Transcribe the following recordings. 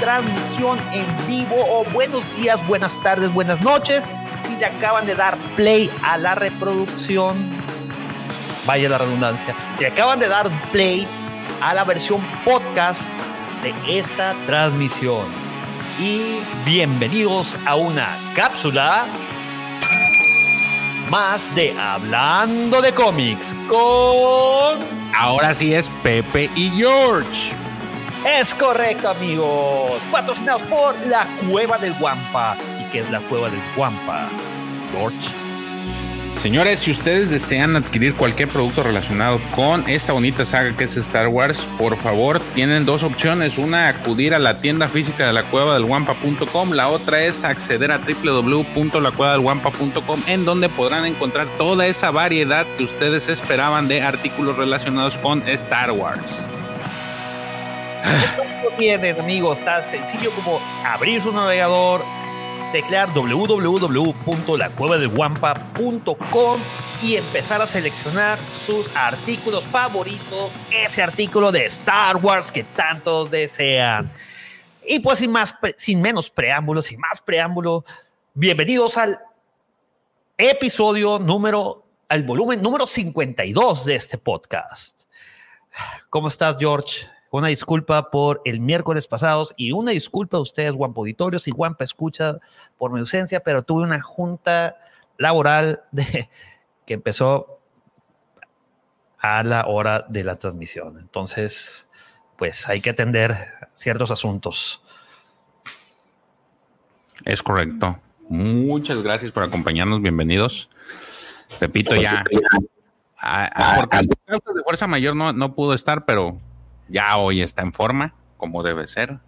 transmisión en vivo o buenos días, buenas tardes, buenas noches. Si le acaban de dar play a la reproducción, vaya la redundancia, si acaban de dar play a la versión podcast de esta transmisión. Y bienvenidos a una cápsula más de Hablando de cómics con... Ahora sí es Pepe y George. Es correcto, amigos. Patrocinados por la Cueva del Guampa. ¿Y qué es la Cueva del Guampa? George. Señores, si ustedes desean adquirir cualquier producto relacionado con esta bonita saga que es Star Wars, por favor, tienen dos opciones. Una, acudir a la tienda física de la cueva del guampa.com. La otra es acceder a www.lacuevadelguampa.com en donde podrán encontrar toda esa variedad que ustedes esperaban de artículos relacionados con Star Wars. Esto tienen, amigos, tan sencillo como abrir su navegador, teclear www.lacuevadelguampa.com y empezar a seleccionar sus artículos favoritos, ese artículo de Star Wars que tanto desean. Y pues sin más, sin menos preámbulos, sin más preámbulo, bienvenidos al episodio número, al volumen número 52 de este podcast. ¿Cómo estás, George? Una disculpa por el miércoles pasados y una disculpa a ustedes, Guampa Auditorios y Guampa Escucha, por mi ausencia, pero tuve una junta laboral de, que empezó a la hora de la transmisión. Entonces, pues hay que atender ciertos asuntos. Es correcto. Muchas gracias por acompañarnos. Bienvenidos. Pepito ya. A, por de fuerza mayor no, no pudo estar, pero ya hoy está en forma, como debe ser,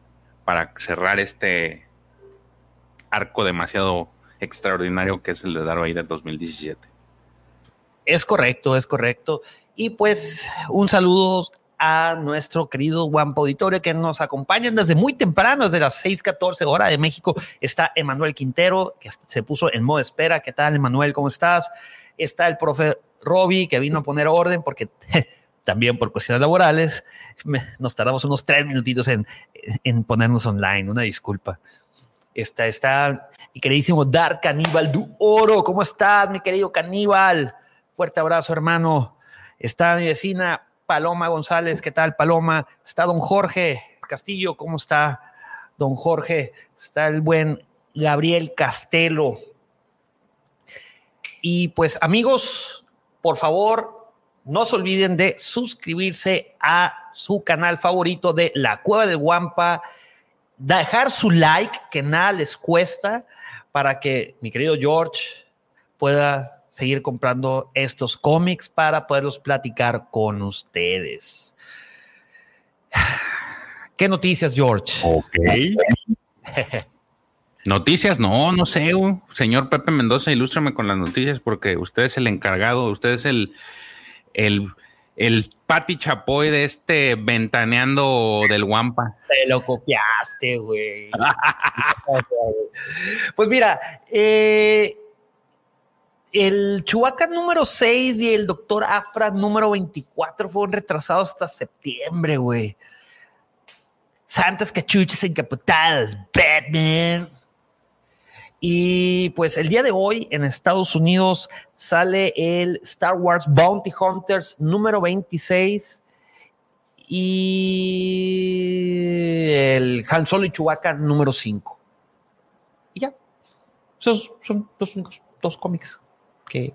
para cerrar este arco demasiado extraordinario que es el de Darth Vader 2017. Es correcto, es correcto. Y pues un saludo a nuestro querido Guampa Auditorio que nos acompañan desde muy temprano, desde las 6:14 hora de México. Está Emanuel Quintero, que se puso en modo espera. ¿Qué tal, Emanuel? ¿Cómo estás? Está el profe Robbie, que vino a poner orden porque también por cuestiones laborales, nos tardamos unos tres minutitos en, en ponernos online, una disculpa. Está, está mi queridísimo Dark Caníbal du Oro. ¿Cómo estás, mi querido Caníbal? Fuerte abrazo, hermano. Está mi vecina Paloma González. ¿Qué tal, Paloma? Está don Jorge Castillo. ¿Cómo está, don Jorge? Está el buen Gabriel Castelo. Y pues, amigos, por favor, no se olviden de suscribirse a su canal favorito de La Cueva del Guampa, dejar su like, que nada les cuesta, para que mi querido George pueda seguir comprando estos cómics para poderlos platicar con ustedes. ¿Qué noticias, George? Ok. Noticias, no, no sé, señor Pepe Mendoza, ilústrame con las noticias porque usted es el encargado, usted es el, el, el Pati Chapoy de este ventaneando del Guampa. Te lo copiaste, güey. pues mira, eh, el Chubaca número 6 y el Doctor Afra número 24 fueron retrasados hasta septiembre, güey. Santas cachuchas encapotadas, Batman. Y pues el día de hoy en Estados Unidos sale el Star Wars Bounty Hunters número 26 y el Han Solo y Chewbacca número 5. Y ya. Esos son los únicos dos cómics que...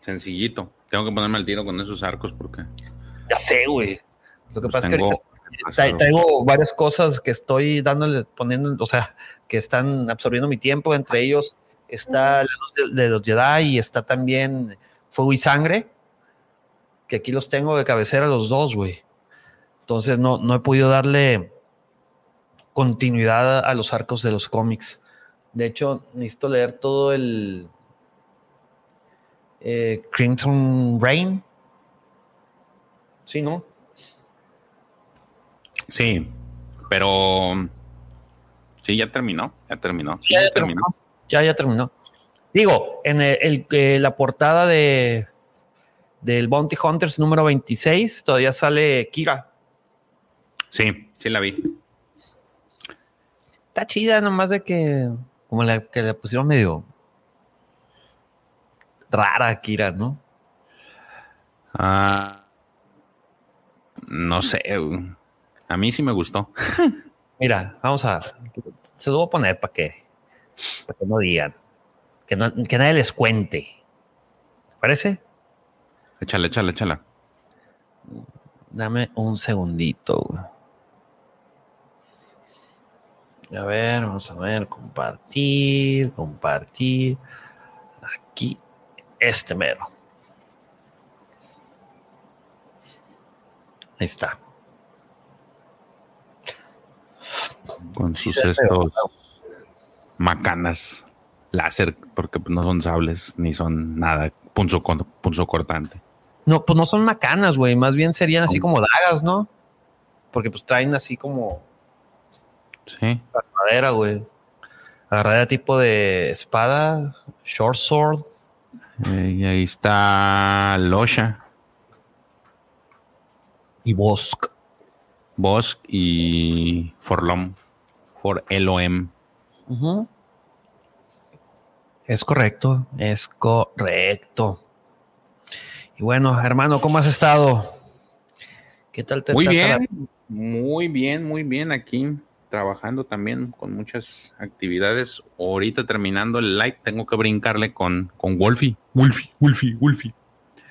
Sencillito. Tengo que ponerme al tiro con esos arcos porque... Ya sé, güey. Lo que pasa es que Traigo varias cosas que estoy dándole, poniendo, o sea, que están absorbiendo mi tiempo. Entre ellos está la luz de, los Jedi y está también Fuego y Sangre, que aquí los tengo de cabecera los dos, güey. Entonces no, no he podido darle continuidad a los arcos de los cómics. De hecho, necesito leer todo el eh, Crimson Rain. Sí, ¿no? Sí, pero sí, ya terminó, ya terminó. ya, terminó. Ya, ya terminó. Digo, en el, la portada de del Bounty Hunters número 26 todavía sale Kira. Sí, sí la vi. Está chida, nomás de que como la que le pusieron medio rara Kira, ¿no? Ah, no sé. A mí sí me gustó. Mira, vamos a. Se lo voy a poner para que, para que no digan. Que, no, que nadie les cuente. ¿Te parece? Échale, échale, échale. Dame un segundito. A ver, vamos a ver, compartir, compartir. Aquí, este mero. Ahí está. Con sus estos macanas láser, porque no son sables ni son nada, punzo, punzo cortante. No, pues no son macanas, güey. Más bien serían así como dagas, ¿no? Porque pues traen así como. Sí. Agarradera, güey. Agarradera tipo de espada, short sword. Eh, y ahí está Losha. Y Bosk. Bosk y Forlom. For LOM. Es correcto, es correcto. Y bueno, hermano, ¿cómo has estado? ¿Qué tal te Muy bien, muy bien, muy bien aquí trabajando también con muchas actividades. Ahorita terminando el live, tengo que brincarle con, con Wolfie, Wolfie, Wolfie, Wolfie.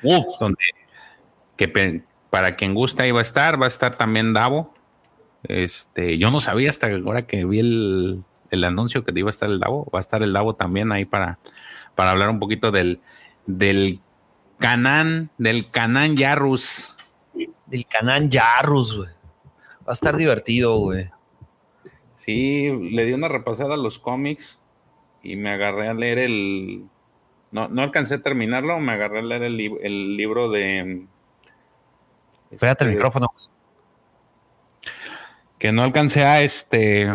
Wolf. Donde, que para quien gusta iba a estar, va a estar también Davo. Este, yo no sabía hasta ahora que vi el, el anuncio que iba a estar el Davo, va a estar el Davo también ahí para, para hablar un poquito del, del Canán, del Canán Yarrus. Del Canán Yarrus, güey. Va a estar divertido, güey. Sí, le di una repasada a los cómics y me agarré a leer el. No, no alcancé a terminarlo, me agarré a leer el, el libro de. Espérate el este, micrófono. Que no alcancé a este.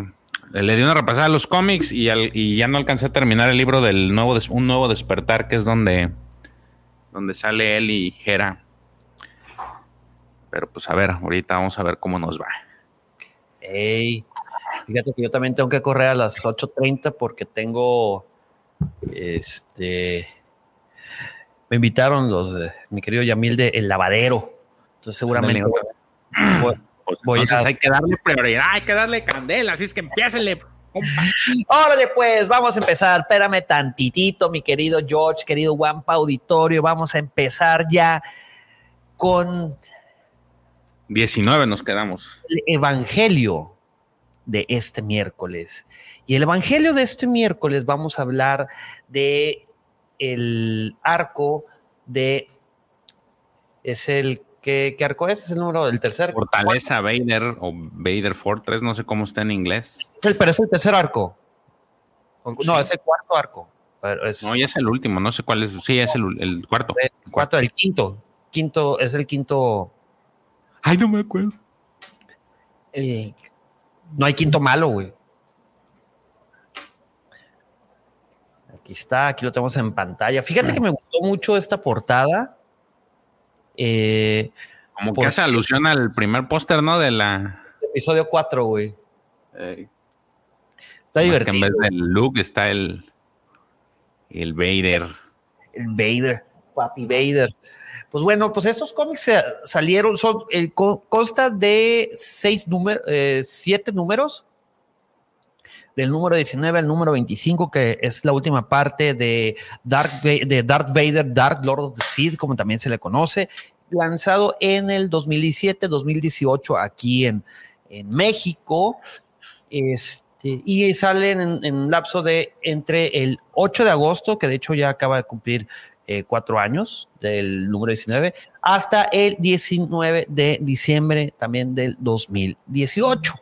Le di una repasada a los cómics y, y ya no alcancé a terminar el libro del nuevo un nuevo despertar, que es donde donde sale él y Jera. Pero pues a ver, ahorita vamos a ver cómo nos va. Ey, fíjate que yo también tengo que correr a las 8.30 porque tengo, este, me invitaron los de mi querido Yamil de El Lavadero. Entonces seguramente pues, hay que darle prioridad, hay que darle candela, así es que empiécenle. Órale, pues, vamos a empezar. Espérame tantitito, mi querido George, querido Wampa Auditorio. Vamos a empezar ya con 19 nos quedamos. El Evangelio de este miércoles. Y el Evangelio de este miércoles vamos a hablar de el arco de es el ¿Qué, arco es? ¿Es el número del tercer? Fortaleza Vader o Vader Fortress, no sé cómo está en inglés. pero es el tercer arco. No, es el cuarto arco. no, ya es el último, no sé cuál es. Sí, es el, cuarto. El cuarto, el quinto. Quinto, es el quinto. Ay, no me acuerdo. no hay quinto malo, güey. Aquí está, aquí lo tenemos en pantalla. Fíjate que me gustó mucho esta portada eh, Como que hace alusión al primer póster, ¿no? De la. Episodio 4, güey. está divertido. en vez del Luke está el. El Vader. El Vader, Papi Vader. Pues bueno, pues estos cómics salieron, son, eh, consta de seis números, eh, siete números, del número 19 al número 25, que es la última parte de Dark, de Darth Vader, Dark Lord of the Sith, como también se le conoce, lanzado en el 2017-2018 aquí en, en México. Este, y sale en, en, lapso de entre el 8 de agosto, que de hecho ya acaba de cumplir eh, cuatro años del número 19, hasta el 19 de diciembre también del 2018.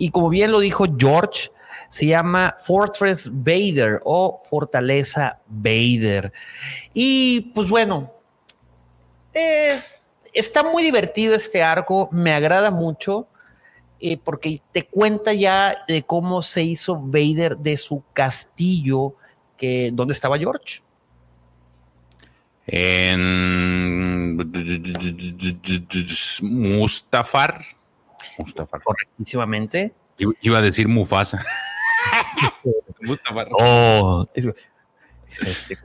Y como bien lo dijo George, se llama Fortress Vader o Fortaleza Vader. Y pues bueno, eh, está muy divertido este arco, me agrada mucho. Eh, porque te cuenta ya de cómo se hizo Vader de su castillo, que ¿dónde estaba George? En Mustafar. Mustafar. Correctísimamente. Iba a decir Mufasa. Mustafar. Oh, este,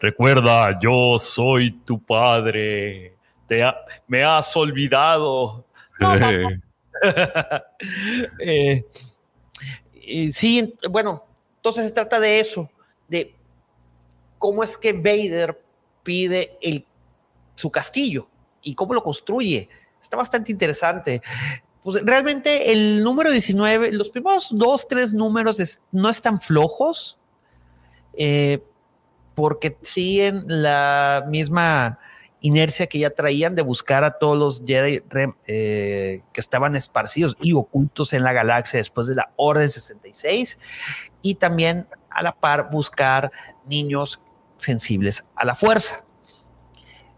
recuerda, yo soy tu padre. Te me has olvidado. Eh, sí, bueno, entonces se trata de eso, de cómo es que Vader pide el, su castillo y cómo lo construye. Está bastante interesante. Pues realmente el número 19, los primeros dos, tres números no están flojos, eh, porque siguen la misma inercia que ya traían de buscar a todos los Jedi eh, que estaban esparcidos y ocultos en la galaxia después de la Orden 66 y también a la par buscar niños sensibles a la fuerza.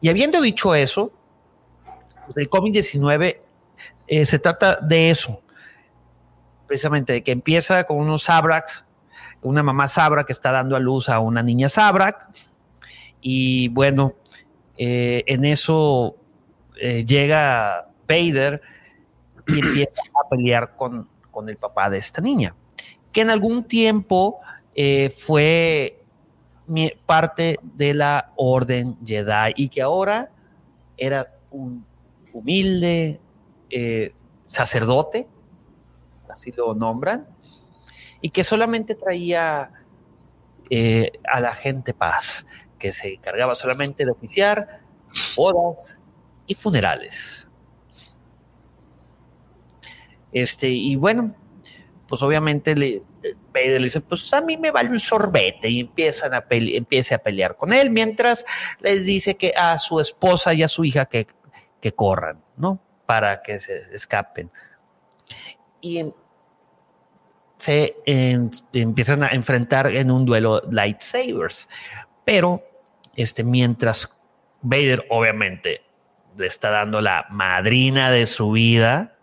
Y habiendo dicho eso, pues, el COVID-19 eh, se trata de eso, precisamente de que empieza con unos Sabrax, una mamá Sabra que está dando a luz a una niña Sabrak, y bueno, eh, en eso eh, llega Vader y empieza a pelear con, el papá de esta niña, que en algún tiempo fue parte de la Orden Jedi y que ahora era un humilde sacerdote, así lo nombran, y que solamente traía a la gente paz que se encargaba solamente de oficiar bodas y funerales. Este, y bueno, pues obviamente le, le dice, pues a mí me vale un sorbete y empiezan a a pelear con él, mientras les dice que a su esposa y a su hija que, que corran, ¿no? Para que se escapen. Y se empiezan a enfrentar en un duelo lightsabers. Pero este, mientras Vader obviamente le está dando la madrina de su vida,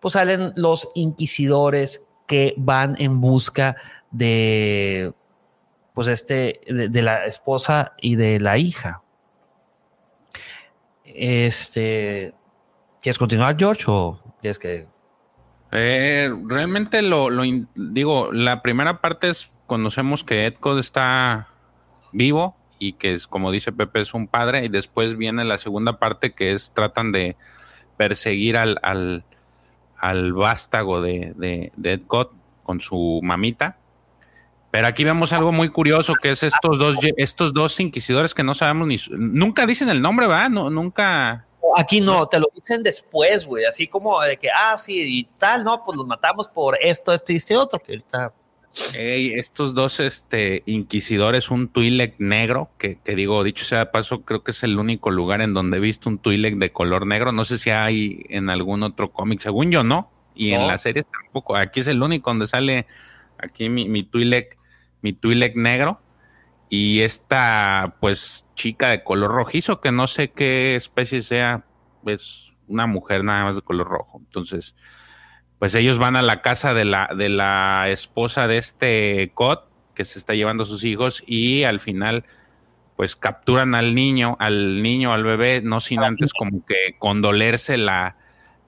pues salen los inquisidores que van en busca de pues este de, la esposa y de la hija. Este ¿Quieres continuar, George, o quieres que eh, realmente lo, lo digo, la primera parte es conocemos que Edcod está vivo y que es, como dice Pepe, es un padre, y después viene la segunda parte que es, tratan de perseguir al, al, al vástago de, de, Ed con su mamita. Pero aquí vemos algo muy curioso, que es estos dos, estos dos inquisidores que no sabemos ni... Nunca dicen el nombre, ¿verdad? No, nunca... Aquí no, te lo dicen después, güey, así como de que, ah, sí, y tal, no, pues los matamos por esto, esto y este otro, que ahorita estos dos este, inquisidores, un Twi'lek negro, que, digo, dicho sea de paso, creo que es el único lugar en donde he visto un Twi'lek de color negro. No sé si hay en algún otro cómic, según yo no, y en la serie tampoco. Aquí es el único donde sale aquí mi, mi Twi'lek, mi Twi'lek negro. Y esta, pues, chica de color rojizo, que no sé qué especie sea, es una mujer nada más de color rojo. Entonces, pues ellos van a la casa de la, de la esposa de este Cod, que se está llevando a sus hijos, y al final, pues capturan al niño, al niño, al bebé, no sin antes como que condolerse la,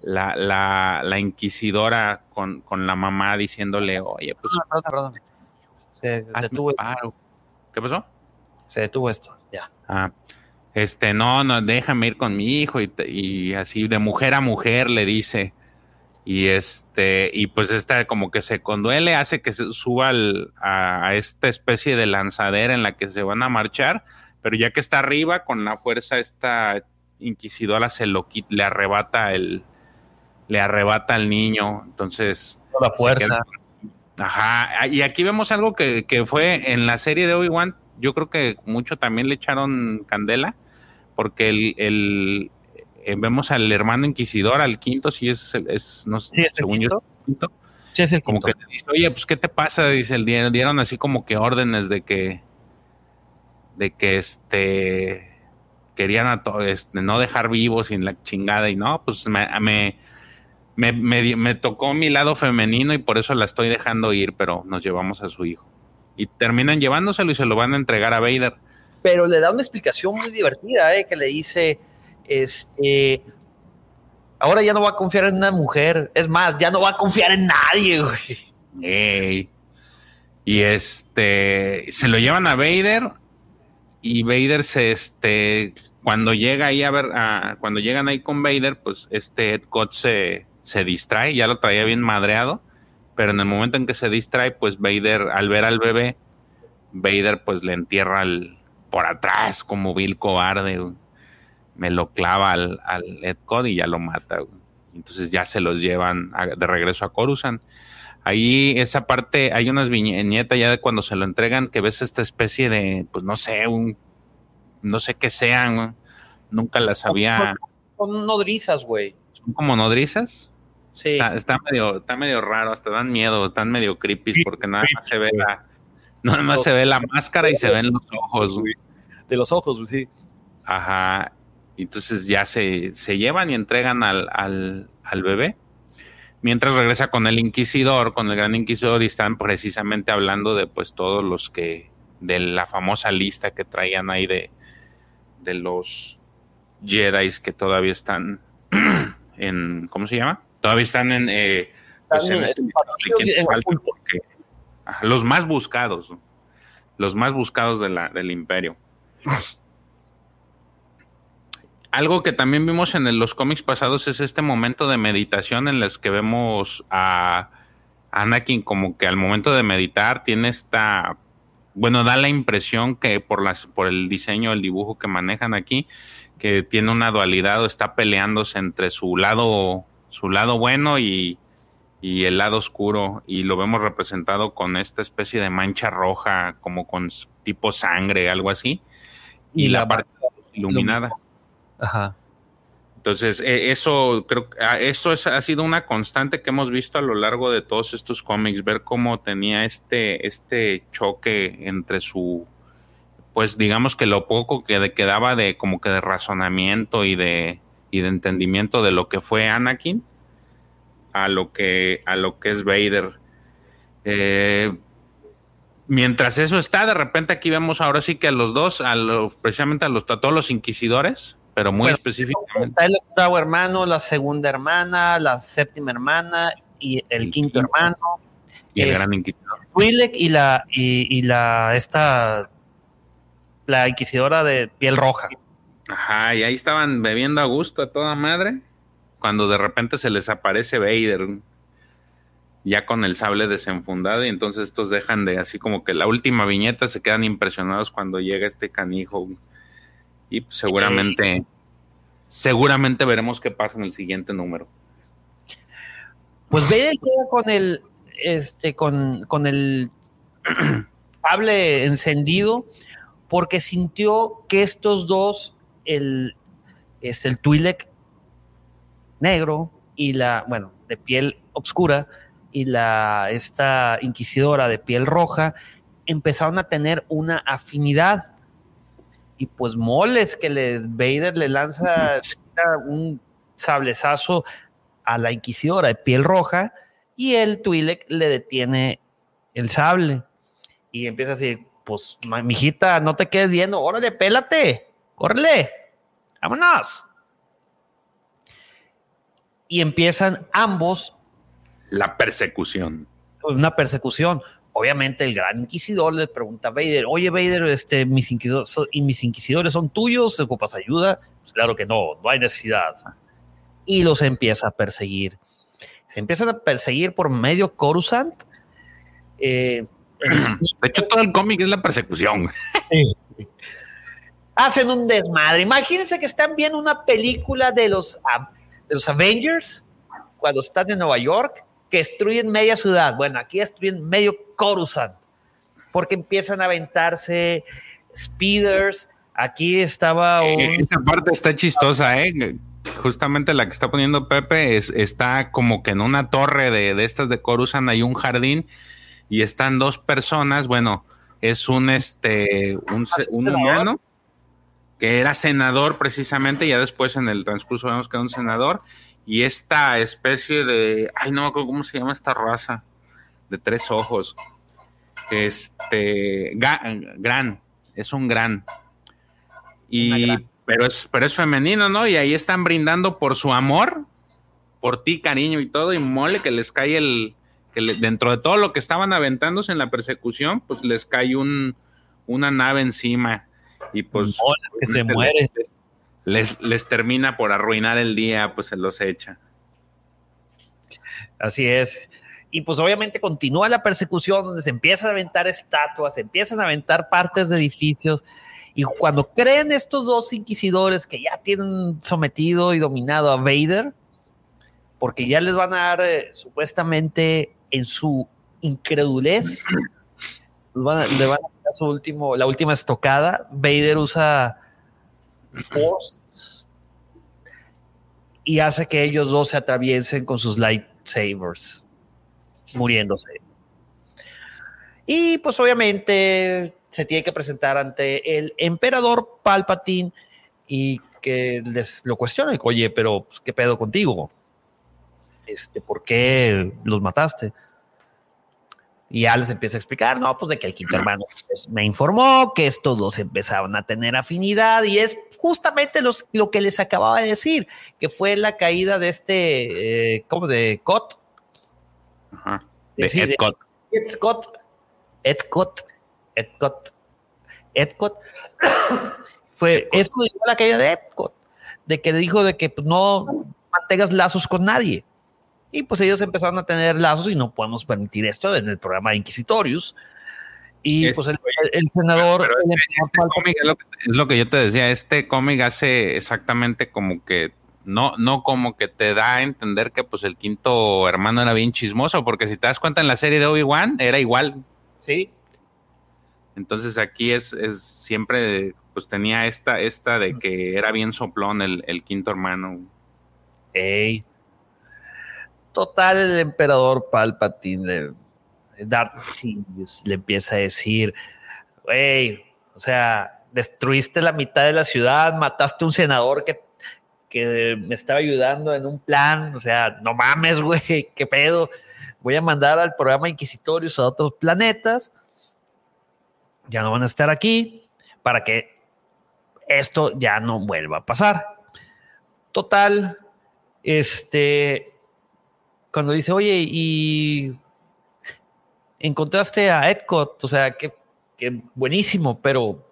la, la, inquisidora con, la mamá diciéndole, oye, pues. perdón, perdón. Se detuvo. ¿Qué pasó? Se detuvo esto, ya. Ah, este, no, no, déjame ir con mi hijo, y, y así de mujer a mujer le dice y este, y pues esta como que se conduele, hace que se suba a, esta especie de lanzadera en la que se van a marchar, pero ya que está arriba, con la fuerza, esta inquisidora se lo le arrebata el, le arrebata al niño. Entonces. La fuerza. Ajá. Y aquí vemos algo que, que fue en la serie de Obi-Wan. Yo creo que mucho también le echaron candela, porque el, el, eh, vemos al hermano inquisidor, al quinto, si es, es no sé, según yo, quinto. Sí, es el como que dice, oye, pues, ¿qué te pasa? Dice, el dieron así como que órdenes de que, de que este, querían a este, no dejar vivos sin la chingada y no, pues me, me, me, me, tocó mi lado femenino y por eso la estoy dejando ir, pero nos llevamos a su hijo. Y terminan llevándoselo y se lo van a entregar a Vader. Pero le da una explicación muy divertida, ¿eh? que le dice, este, Ahora ya no va a confiar en una mujer. Es más, ya no va a confiar en nadie, güey. Y este se lo llevan a Vader. Y Vader se este cuando llega ahí a ver, cuando llegan ahí con Vader, pues este Ed Cott se, se distrae, ya lo traía bien madreado, pero en el momento en que se distrae, pues Vader, al ver al bebé, Vader pues le entierra al, por atrás como vil cobarde, me lo clava al, al Ed Cod y ya lo mata. Entonces ya se los llevan de regreso a Coruscant. Ahí esa parte, hay unas viñetas ya de cuando se lo entregan que ves esta especie de, pues no sé, un, no sé qué sean, nunca las había. Son nodrizas, güey. Son como nodrizas. Sí. Está, medio, está medio raro, hasta dan miedo, están medio creepy porque nada más se ve la, nada más se ve la máscara y se ven los ojos, güey. De los ojos, güey, sí. Ajá. Entonces ya se, se llevan y entregan al, al, al, bebé. Mientras regresa con el inquisidor, con el gran inquisidor, y están precisamente hablando de pues todos los que, de la famosa lista que traían ahí de, de los Jedi que todavía están en, ¿cómo se llama? Todavía están en, eh, pues en este los más buscados, los más buscados de la, del imperio. Algo que también vimos en los cómics pasados es este momento de meditación en los que vemos a Anakin como que al momento de meditar tiene esta, bueno, da la impresión que por las, por el diseño, el dibujo que manejan aquí, que tiene una dualidad o está peleándose entre su lado, su lado bueno y, y el lado oscuro y lo vemos representado con esta especie de mancha roja como con tipo sangre, algo así, y, la, parte iluminada. Ajá. Entonces, e, eso creo ah, eso es, ha sido una constante que hemos visto a lo largo de todos estos cómics, ver cómo tenía este, este choque entre su, pues digamos que lo poco que quedaba de como que de razonamiento y de, y de entendimiento de lo que fue Anakin a lo que, a lo que es Vader. Eh, mientras eso está, de repente aquí vemos ahora sí que a los dos, a precisamente a, los, todos los inquisidores, pero muy específicamente. Está el octavo hermano, la segunda hermana, la séptima hermana y el, quinto, hermano. Y el gran inquisidor. Twi'lek y la, y, y, la, esta, la inquisidora de piel roja. Ajá, y ahí estaban bebiendo a gusto a toda madre cuando de repente se les aparece Vader ya con el sable desenfundado y entonces estos dejan de así como que la última viñeta se quedan impresionados cuando llega este canijo y seguramente seguramente veremos qué pasa en el siguiente número. Pues Vader queda con el este con, con el sable encendido porque sintió que estos dos el es el Twi'lek negro y la, bueno, de piel oscura y la, esta inquisidora de piel roja empezaron a tener una afinidad. Y pues moles que les Vader le lanza un sablezazo a la inquisidora de piel roja y el Twi'lek le detiene el sable y empieza a decir, pues mijita, no te quedes viendo, órale, pélate, córrele, vámonos y empiezan ambos. La persecución. Una persecución. Obviamente el gran inquisidor le pregunta a Vader, oye Vader, este, mis inquisidores, ¿y mis inquisidores son tuyos? ¿Ocupas ayuda? Pues claro que no, no hay necesidad. Y los empieza a perseguir. Se empiezan a perseguir por medio Coruscant. Eh, de hecho, todo el cómic es la persecución. Hacen un desmadre. Imagínense que están viendo una película de los de los Avengers, cuando están en Nueva York, que destruyen media ciudad. Bueno, aquí destruyen medio Coruscant, porque empiezan a aventarse speeders. Aquí estaba eh, Esa parte está chistosa, ¿eh? Justamente la que está poniendo Pepe es, está como que en una torre de, de estas de Coruscant hay un jardín y están dos personas, bueno, es un este un, un humano que era senador precisamente, ya después en el transcurso vemos que era un senador, y esta especie de, ay, no me acuerdo cómo se llama esta raza, de tres ojos, este, gran, es un gran, y, pero es, pero es femenino, ¿no? Y ahí están brindando por su amor, por ti, cariño y todo, y mole que les cae el, que dentro de todo lo que estaban aventándose en la persecución, pues les cae un, una nave encima y pues que se muere. Les, les, termina por arruinar el día, pues se los echa. Así es. Y pues obviamente continúa la persecución donde se empiezan a aventar estatuas, se empiezan a aventar partes de edificios. Y cuando creen estos dos inquisidores que ya tienen sometido y dominado a Vader, porque ya les van a dar eh, supuestamente en su incredulez, le van a dar su último, la última estocada. Vader usa Force y hace que ellos dos se atraviesen con sus lightsabers muriéndose. Y pues obviamente se tiene que presentar ante el emperador Palpatine y que les lo cuestiona, oye, pero pues, ¿qué pedo contigo? Este, ¿Por qué los mataste? Y ya les empieza a explicar, no, pues de que el quinto hermano pues, me informó que estos dos empezaban a tener afinidad y es justamente los, lo que les acababa de decir, que fue la caída de este, eh, ¿cómo? De Cot, Ajá. De Edcott. Edcott. Edcott. Edcott. Edcott. Fue, eso fue la caída de Edcott. De que dijo de que pues, no mantengas lazos con nadie. Y pues ellos empezaron a tener lazos y no podemos permitir esto en el programa de Inquisitorius. Y pues el, senador... Este, este es lo que yo te decía, este cómic hace exactamente como que no, no como que te da a entender que pues el quinto hermano era bien chismoso, porque si te das cuenta en la serie de Obi-Wan era igual. Sí. Entonces aquí es, es siempre, pues tenía esta, esta de que era bien soplón el, quinto hermano. Ey. Total, el emperador Palpatine Darth le empieza a decir, wey, o sea, destruiste la mitad de la ciudad, mataste a un senador que que me estaba ayudando en un plan, o sea, no mames, güey, qué pedo. Voy a mandar al programa Inquisitorios a otros planetas. Ya no van a estar aquí para que esto ya no vuelva a pasar. Total, este, cuando dice, oye, y encontraste a Epcot, o sea, que, buenísimo, pero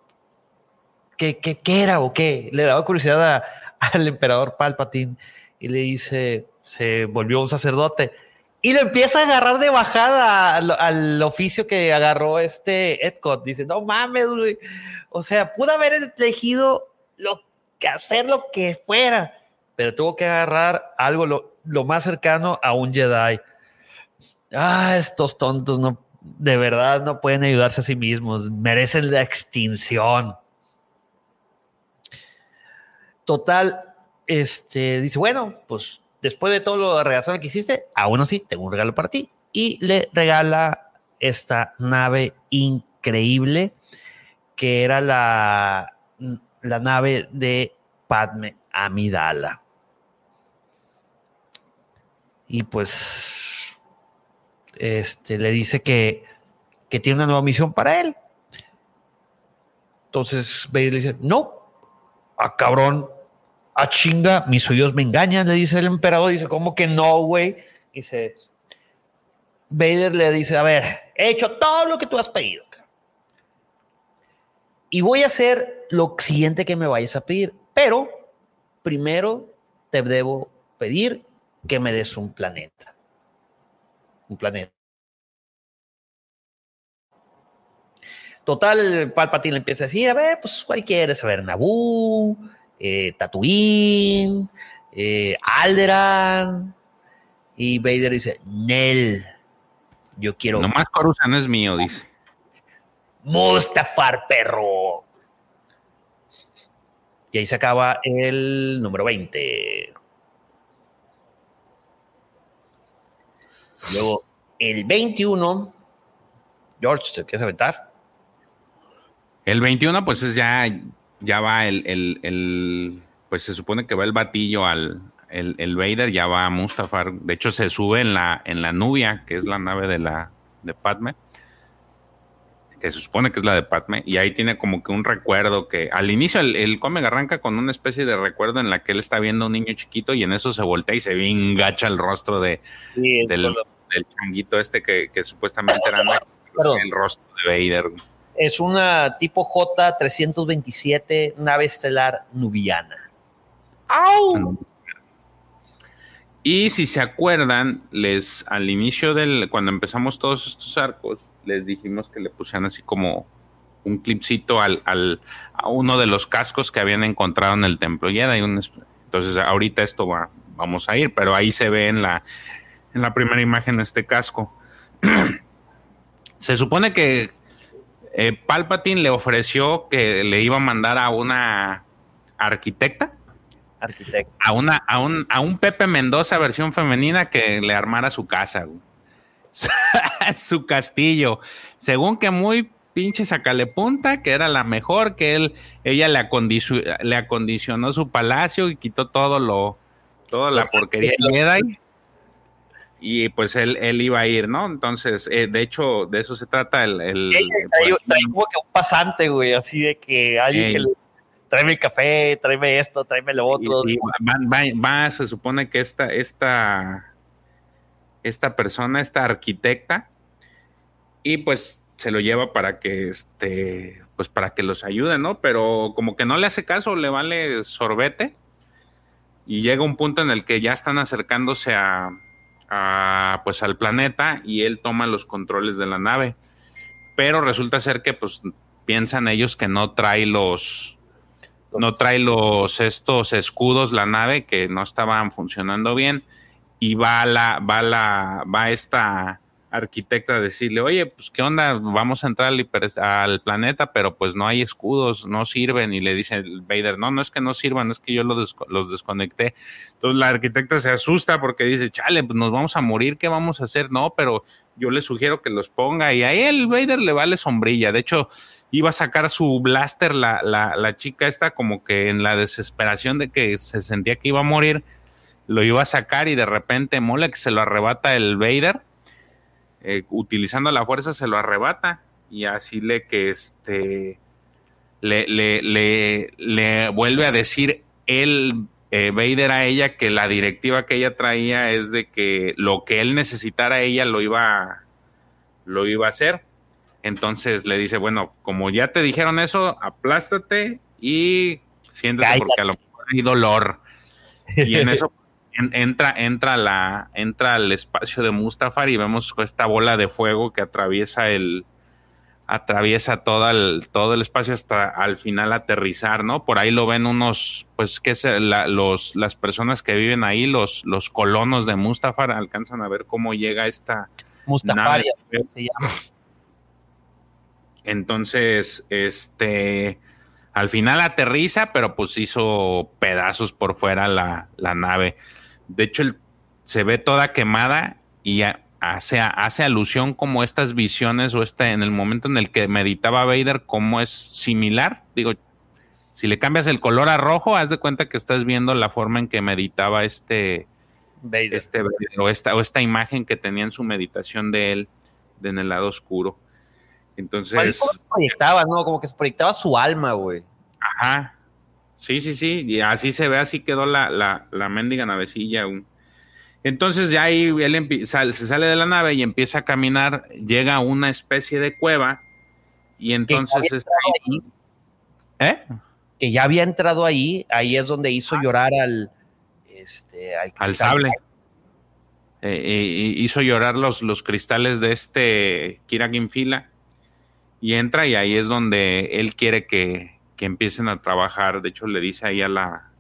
¿qué, qué, qué era o qué? Le daba curiosidad al emperador Palpatine y le dice, se volvió un sacerdote. Y le empieza a agarrar de bajada al, oficio que agarró este Edcott. Dice, no mames, O sea, pudo haber elegido lo que hacer lo que fuera, pero tuvo que agarrar algo lo, lo más cercano a un Jedi. Ah, estos tontos no, de verdad no pueden ayudarse a sí mismos, merecen la extinción. Total, este, dice, bueno, pues después de todo lo regalo que hiciste, aún así tengo un regalo para ti. Y le regala esta nave increíble que era la, la nave de Padme Amidala. Y pues este, le dice que, que tiene una nueva misión para él. Entonces Vader le dice, no, a cabrón, a chinga, mis oídos me engañan, le dice el emperador, dice, ¿cómo que no, güey? Dice, Vader le dice, a ver, he hecho todo lo que tú has pedido. Y voy a hacer lo siguiente que me vayas a pedir, pero primero te debo pedir que me des un planeta. Un planeta. Total, Palpatine le empieza a decir, a ver, pues, ¿cuál quieres? A ver, Naboo, eh, Tatooine, eh, Alderan. Y Vader dice, Nel, yo quiero... Nomás Coruscant es mío, dice. Mustafar, perro. Y ahí se acaba el número 20. Luego, el 21. George, ¿te quieres aventar? El 21, pues es ya ya va el, pues se supone que va el batillo al, el, Vader, ya va a Mustafar. De hecho, se sube en la, en la Nubia, que es la nave de la de Padme. Que se supone que es la de Padme, y ahí tiene como que un recuerdo que al inicio el, el cómic arranca con una especie de recuerdo en la que él está viendo a un niño chiquito y en eso se voltea y se ve engacha el rostro de, del, changuito este que, supuestamente era el rostro de Vader. Es una tipo J327 nave estelar nubiana. ¡Au! Y si se acuerdan, les al inicio del cuando empezamos todos estos arcos, les dijimos que le pusieran así como un clipcito al, a uno de los cascos que habían encontrado en el templo Jedi. entonces ahorita esto va, vamos a ir, pero ahí se ve en la, en la primera imagen este casco. se supone que eh, Palpatine le ofreció que le iba a mandar a una arquitecta. Arquitecta. A, una, a, un, a un Pepe Mendoza versión femenina que le armara su casa. su castillo. Según que muy pinche sacale punta, que era la mejor, que él, ella le, le acondicionó su palacio y quitó todo lo, toda la porquería Jedi. Y pues él, él iba a ir, ¿no? Entonces, eh, de hecho, de eso se trata el. el, trae, como que un pasante, güey, así de que alguien que le tráeme el café, tráeme esto, tráeme lo otro. va, se supone que esta, esta esta persona, esta arquitecta, y pues se lo lleva para que este, pues para que los ayude, ¿no? Pero como que no le hace caso, le vale sorbete. Y llega un punto en el que ya están acercándose a, pues al planeta y él toma los controles de la nave. Pero resulta ser que pues piensan ellos que no trae los, no trae los estos escudos la nave que no estaban funcionando bien y va la, va la, va esta arquitecta a decirle, oye, pues qué onda, vamos a entrar al, planeta, pero pues no hay escudos, no sirven. Y le dice Vader, no, no es que no sirvan, es que yo los, desconecté. Entonces la arquitecta se asusta porque dice, chale, pues nos vamos a morir, ¿qué vamos a hacer? No, pero yo le sugiero que los ponga. Y ahí el Vader le vale sombrilla. De hecho, iba a sacar su blaster la, la, la chica esta como que en la desesperación de que se sentía que iba a morir lo iba a sacar y de repente Molek se lo arrebata el Vader, eh, utilizando la fuerza se lo arrebata y así le que este le, le, le, vuelve a decir el eh, Vader a ella que la directiva que ella traía es de que lo que él necesitara ella lo iba lo iba a hacer. Entonces le dice, bueno, como ya te dijeron eso, aplástate y siéntate porque a lo mejor hay dolor. Y en eso entra, entra, la, entra al espacio de Mustafar y vemos esta bola de fuego que atraviesa el atraviesa todo el, todo el espacio hasta al final aterrizar, ¿no? Por ahí lo ven unos, pues, que los, las personas que viven ahí, los, los colonos de Mustafar, alcanzan a ver cómo llega esta Mustafar se llama. Entonces, este, al final aterriza, pero pues hizo pedazos por fuera la, la nave. De hecho, se ve toda quemada y hace, hace alusión como estas visiones o este, en el momento en el que meditaba Vader, como es similar. Digo, si le cambias el color a rojo, haz de cuenta que estás viendo la forma en que meditaba este Vader, este o, esta, o esta imagen que tenía en su meditación de él, de en el lado oscuro. Entonces. se proyectaba, ¿no? Como que se proyectaba su alma, güey. Ajá. Sí, sí, sí, y así se ve, así quedó la, la, la mendiga navecilla. Entonces ya ahí él se sale de la nave y empieza a caminar, llega a una especie de cueva y entonces está ahí. ¿Eh? Que ya había entrado ahí, ahí es donde hizo ah. llorar al, este, al, sable. Eh, eh, hizo llorar los, los cristales de este Kira Fila y entra y ahí es donde él quiere que, que empiecen a trabajar. De hecho, le dice ahí a la,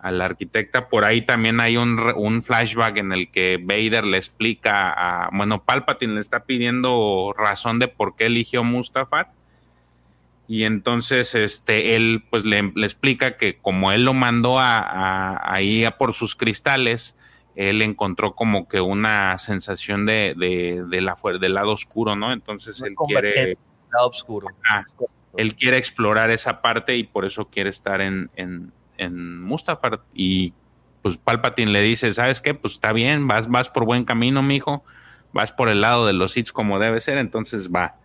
a la arquitecta. Por ahí también hay un, un, flashback en el que Vader le explica a, bueno, Palpatine le está pidiendo razón de por qué eligió Mustafar. Y entonces este, él pues le, explica que como él lo mandó a, ahí a por sus cristales, él encontró como que una sensación de, de, la, del lado oscuro, ¿no? Entonces él quiere... Lado oscuro. Ah, él quiere explorar esa parte y por eso quiere estar en, en, en Mustafar. Y pues Palpatine le dice, ¿sabes qué? Pues está bien, vas, vas por buen camino, mijo, vas por el lado de los hits como debe ser, entonces va.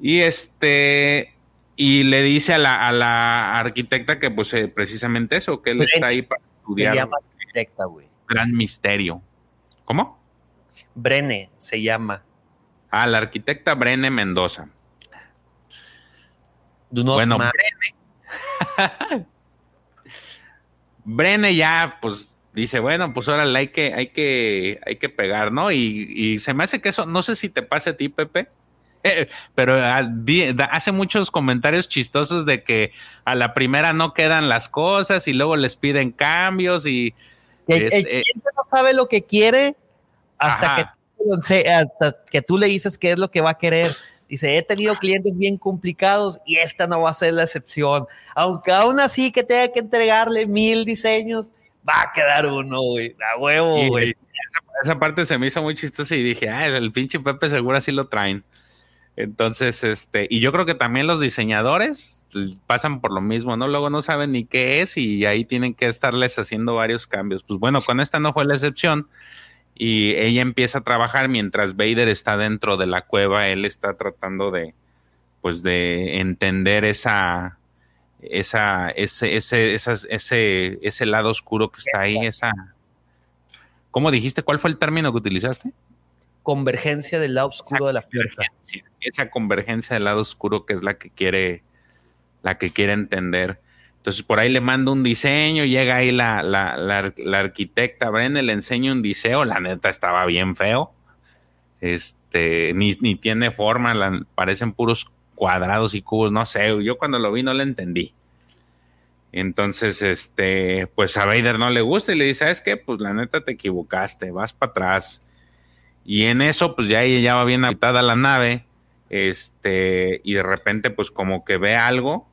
Y este, y le dice a la, arquitecta que pues eh, precisamente eso, que él está ahí para estudiar. Se llama arquitecta, güey. Gran misterio. ¿Cómo? Brene se llama. Ah, la arquitecta Brene Mendoza. Bueno, Brene. Brene ya, pues, dice, bueno, pues ahora hay que, hay que, hay que pegar, ¿no? Y, y se me hace que eso, no sé si te pase a ti, Pepe, pero ah, hace muchos comentarios chistosos de que a la primera no quedan las cosas y luego les piden cambios y... El, este, cliente no sabe lo que quiere hasta que, hasta que tú le dices qué es lo que va a querer. Dice, he tenido clientes bien complicados y esta no va a ser la excepción. Aunque aún así que tenga que entregarle mil diseños, va a quedar uno, güey. A huevo, güey. Esa, esa, parte se me hizo muy chistosa y dije, ah, el pinche Pepe seguro así lo traen. Entonces, este, y yo creo que también los diseñadores pasan por lo mismo, ¿no? Luego no saben ni qué es y ahí tienen que estarles haciendo varios cambios. Pues bueno, con esta no fue la excepción y ella empieza a trabajar mientras Vader está dentro de la cueva, él está tratando de, pues de entender esa, esa, ese, ese, ese, ese lado oscuro que está ahí, esa, ¿cómo dijiste? ¿Cuál fue el término que utilizaste? convergencia del lado oscuro de la fuerza. Esa convergencia del lado oscuro que es la que quiere, la que quiere entender. Entonces por ahí le mando un diseño, llega ahí la, la, la, arquitecta Brenne, le enseño un diseño, la neta estaba bien feo. Este, ni, ni tiene forma, parecen puros cuadrados y cubos, no sé, yo cuando lo vi no le entendí. Entonces, este, pues a Vader no le gusta y le dice, ¿sabes qué? Pues la neta te equivocaste, vas para atrás y en eso, pues ya ella va bien habitada la nave, este, y de repente, pues como que ve algo,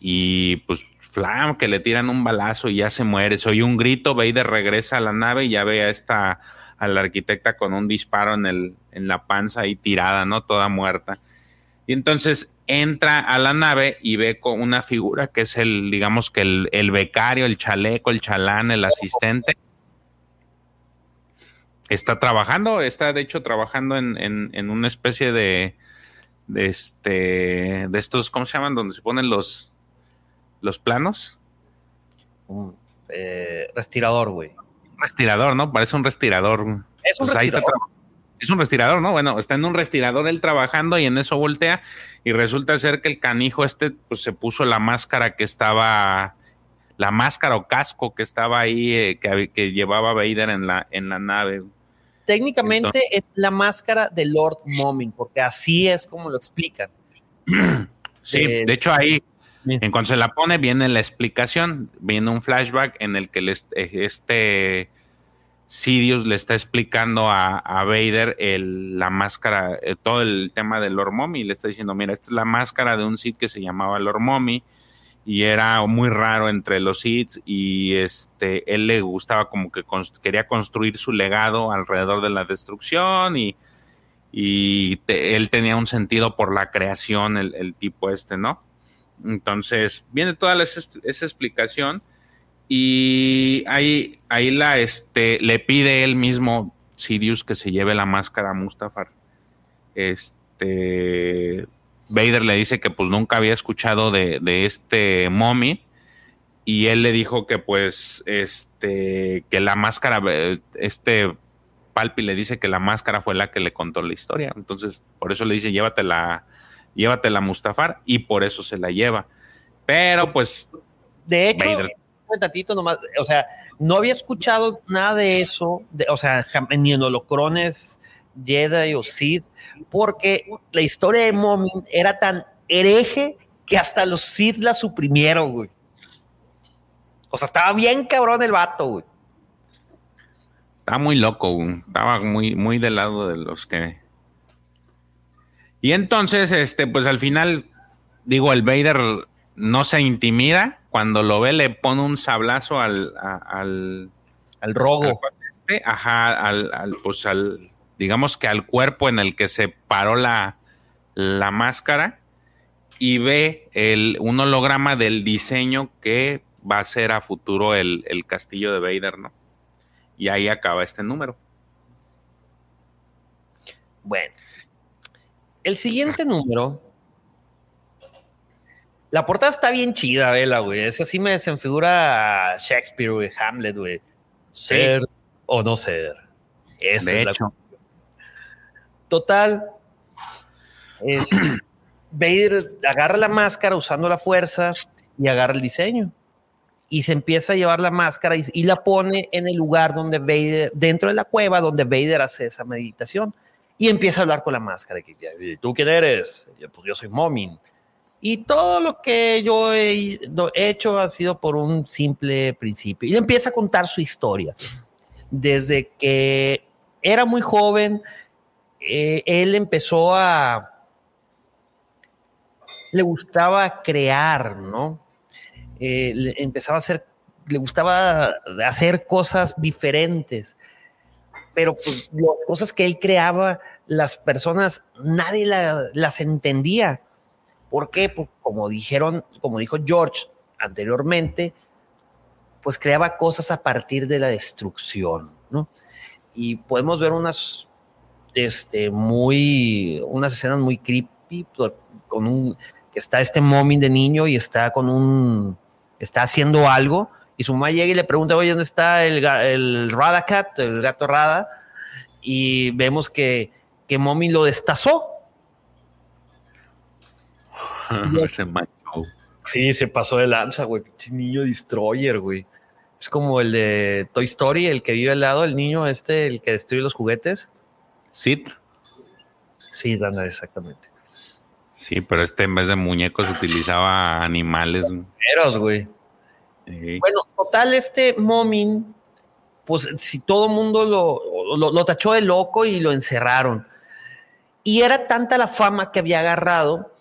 y pues flam, que le tiran un balazo y ya se muere. Soy un grito, Vader regresa a la nave y ya ve a esta, a la arquitecta con un disparo en, el, en la panza y tirada, ¿no? Toda muerta. Y entonces entra a la nave y ve con una figura que es el, digamos que el, el becario, el chaleco, el chalán, el asistente está trabajando, está de hecho trabajando en, una especie de, de, este, de estos, ¿cómo se llaman? Donde se ponen los, los planos. Un eh, respirador, güey. Respirador, ¿no? Parece un respirador. Es un pues respirador. es un respirador, ¿no? Bueno, está en un respirador él trabajando y en eso voltea y resulta ser que el canijo este pues se puso la máscara que estaba la máscara o casco que estaba ahí eh, que, que, llevaba Vader en la en la nave técnicamente es la máscara de Lord Momin, porque así es como lo explican. Sí, de, hecho ahí, en cuanto se la pone, viene la explicación, viene un flashback en el que eh, este Sidious le está explicando a, Vader la máscara, eh, todo el tema del Lord Mommy, le está diciendo, mira, esta es la máscara de un Sith que se llamaba Lord Mommy, y era muy raro entre los hits y este él le gustaba como que quería construir su legado alrededor de la destrucción y él tenía un sentido por la creación el, tipo este, ¿no? Entonces viene toda esa, explicación y ahí, ahí la, este, le pide él mismo Sirius que se lleve la máscara a Mustafar. Este, Vader le dice que pues nunca había escuchado de, este mommy y él le dijo que pues este que la máscara este Palpi le dice que la máscara fue la que le contó la historia entonces por eso le dice llévatela llévatela Mustafar y por eso se la lleva pero pues de hecho un tantito nomás o sea no había escuchado nada de eso de, o sea ni en holocrones Jedi o Sith, porque la historia de Momin era tan hereje que hasta los Sith la suprimieron, güey. O sea, estaba bien cabrón el vato, güey. Estaba muy loco, güey. Estaba muy, muy del lado de los que. Y entonces, este, pues al final, digo, el Vader no se intimida. Cuando lo ve, le pone un sablazo al, al, al rogo. Este, ajá, al, al, pues al, digamos que al cuerpo en el que se paró la, máscara y ve el, un holograma del diseño que va a ser a futuro el, castillo de Vader, ¿no? Y ahí acaba este número. Bueno, El siguiente número. La portada está bien chida, vela, güey. Esa sí me desenfigura Shakespeare, güey, Hamlet, güey. Ser o no ser. Esa De es la hecho. Total. Es, Vader agarra la máscara usando la fuerza y agarra el diseño. Y se empieza a llevar la máscara y, y la pone en el lugar donde Vader, dentro de la cueva donde Vader hace esa meditación. Y empieza a hablar con la máscara. Que, "¿Y ¿Tú quién eres? Yo, Pues yo soy Momin. Y todo lo que yo he hecho ha sido por un simple principio. Y le empieza a contar su historia. Desde que era muy joven, eh, él empezó a... Le gustaba crear, ¿no? Eh, le- empezaba a hacer, le gustaba hacer cosas diferentes. Pero pues las cosas que él creaba, las personas, nadie la- las entendía. ¿Por qué? Pues como dijeron, como dijo George anteriormente, pues creaba cosas a partir de la destrucción, ¿no? Y podemos ver unas, este, muy, unas escenas muy creepy, con un, que está este mommy de niño y está con un, está haciendo algo, y su mamá llega y le pregunta, oye, ¿dónde está el, el Rada Cat, el gato Rada? Y vemos que, que mommy lo destazó, Se manchó. Sí, se pasó de lanza, güey. Niño destroyer, güey. Es como el de Toy Story, el que vive al lado, el niño este, el que destruye los juguetes. Sid. Sí, Dana, exactamente. Sí, pero este en vez de muñecos utilizaba animales. Eros, güey. Bueno, total, este Momin, pues si todo el mundo lo, lo, tachó de loco y lo encerraron. Y era tanta la fama que había agarrado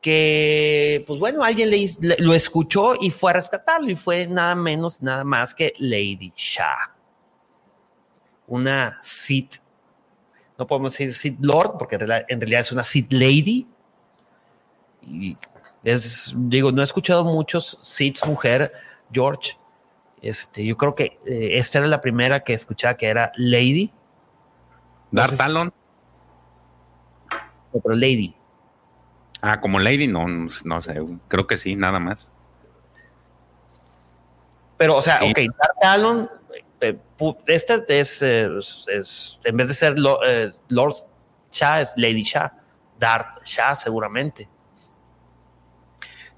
que, pues bueno, alguien le, lo escuchó y fue a rescatarlo y fue nada menos, nada más que Lady Shah. Una Sith, no podemos decir Sith Lord, porque en realidad, en realidad es una Sith Lady. Y es, digo, no he escuchado muchos Siths mujer, George. Este, yo creo que eh, esta era la primera que escuchaba que era Lady, Entonces- Talon. no, pero Lady. Ah, como Lady, no, no, sé. Creo que sí, nada más. Pero, o sea, Sí. ok, Darth Talon, eh, esta es, es- es- en vez de ser eh, Lord Shah, es Lady Shah. Darth Shah, seguramente.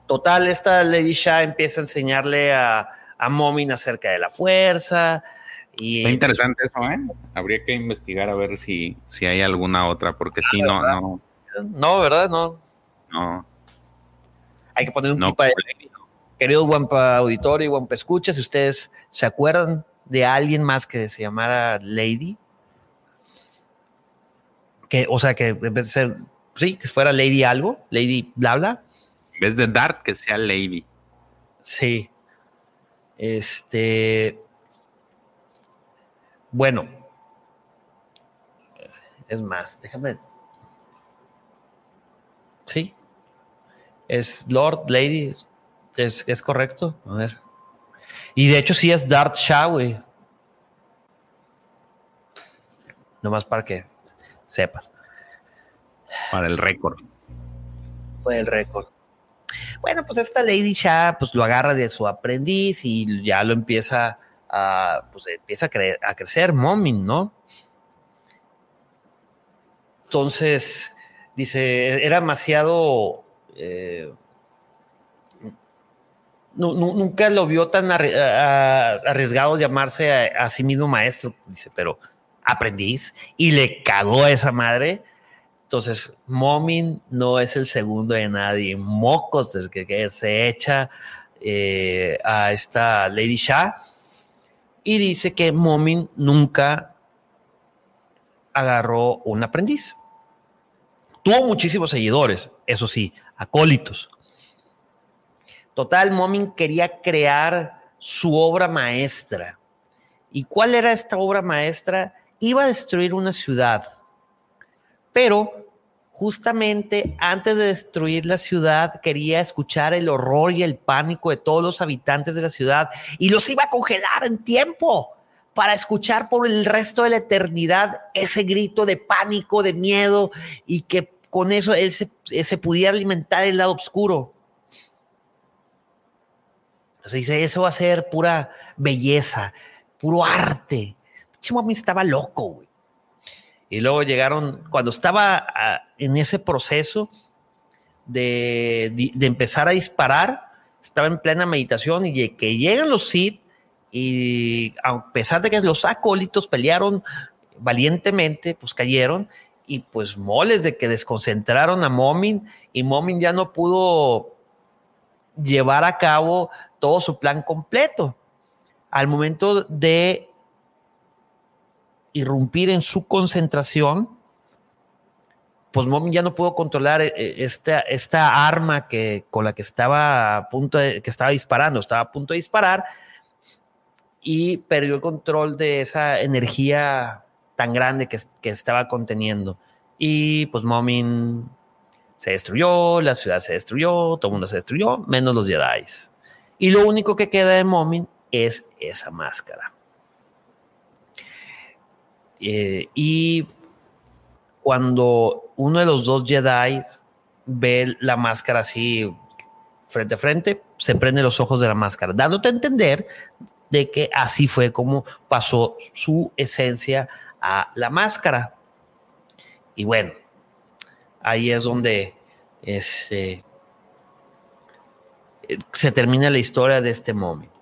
Total, esta Lady Shah empieza a enseñarle a, a Momin acerca de la fuerza. Y Está interesante eso, ¿eh? Habría que investigar a ver si, si hay alguna otra, porque sí, no, no, no, ¿verdad? No. no, Hay que poner un no. tipo de Querido Guampa Auditorio y Guampa Escucha, si ustedes se acuerdan de alguien más que se llamara Lady, que, o sea, que en vez de ser, sí, que fuera Lady algo, Lady bla bla, En vez de Dart, que sea Lady. sí. Este, bueno, es más, déjame, sí, es Lord, Lady, es, es correcto, a ver. Y de hecho sí es Darth Shah, güey. Nomás para que sepas. Para el récord. Fue el récord. Bueno, pues esta Lady Shah pues lo agarra de su aprendiz y ya lo empieza a, pues empieza a, cre- a crecer Momin, ¿no? Entonces, dice, era demasiado... eh, nu- nu- nunca lo vio tan arriesgado llamarse a, a sí mismo maestro, dice, pero aprendiz y le cagó a esa madre. Entonces, Momin no es el segundo de nadie. Mocos desde que, se echa eh, a esta Lady Shah y dice que Momin nunca agarró un aprendiz. Tuvo muchísimos seguidores, eso sí, acólitos. Total, Momin quería crear su obra maestra. ¿Y cuál era esta obra maestra? Iba a destruir una ciudad, pero justamente antes de destruir la ciudad quería escuchar el horror y el pánico de todos los habitantes de la ciudad y los iba a congelar en tiempo para escuchar por el resto de la eternidad ese grito de pánico, de miedo y que con eso él se, se pudiera alimentar el lado oscuro. O sea, dice, eso va a ser pura belleza, puro arte. Chimami estaba loco, güey. Y luego llegaron, cuando estaba ah, en ese proceso de, de, empezar a disparar, estaba en plena meditación y que llegan los Sith y a pesar de que los acólitos pelearon valientemente, pues cayeron y pues moles de que desconcentraron a Momin y Momin ya no pudo llevar a cabo todo su plan completo. Al momento de irrumpir en su concentración, pues Momin ya no pudo controlar eh, eh, esta, esta arma que, con la que estaba punto que estaba disparando, estaba a punto de disparar y perdió el control de esa energía tan grande que, que estaba conteniendo. Y pues Momin se destruyó, la ciudad se destruyó, todo el mundo se destruyó, menos los Jedi. Y lo único que queda de Momin es esa máscara. Eh, y cuando uno de los dos Jedi ve la máscara así frente a frente, se prende los ojos de la máscara, dándote a entender de que así fue como pasó su esencia a la máscara. Y bueno, ahí es donde este, se termina la historia de este momento.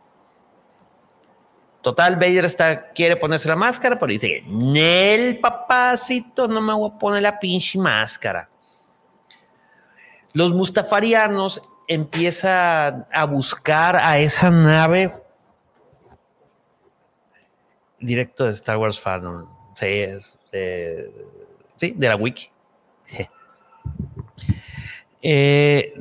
Total, Vader está, quiere ponerse la máscara, pero dice, Nel, papacito, no me voy a poner la pinche máscara. Los mustafarianos empiezan a buscar a esa nave directo de Star Wars Fandom. Sí, de, sí, de la wiki. Eh,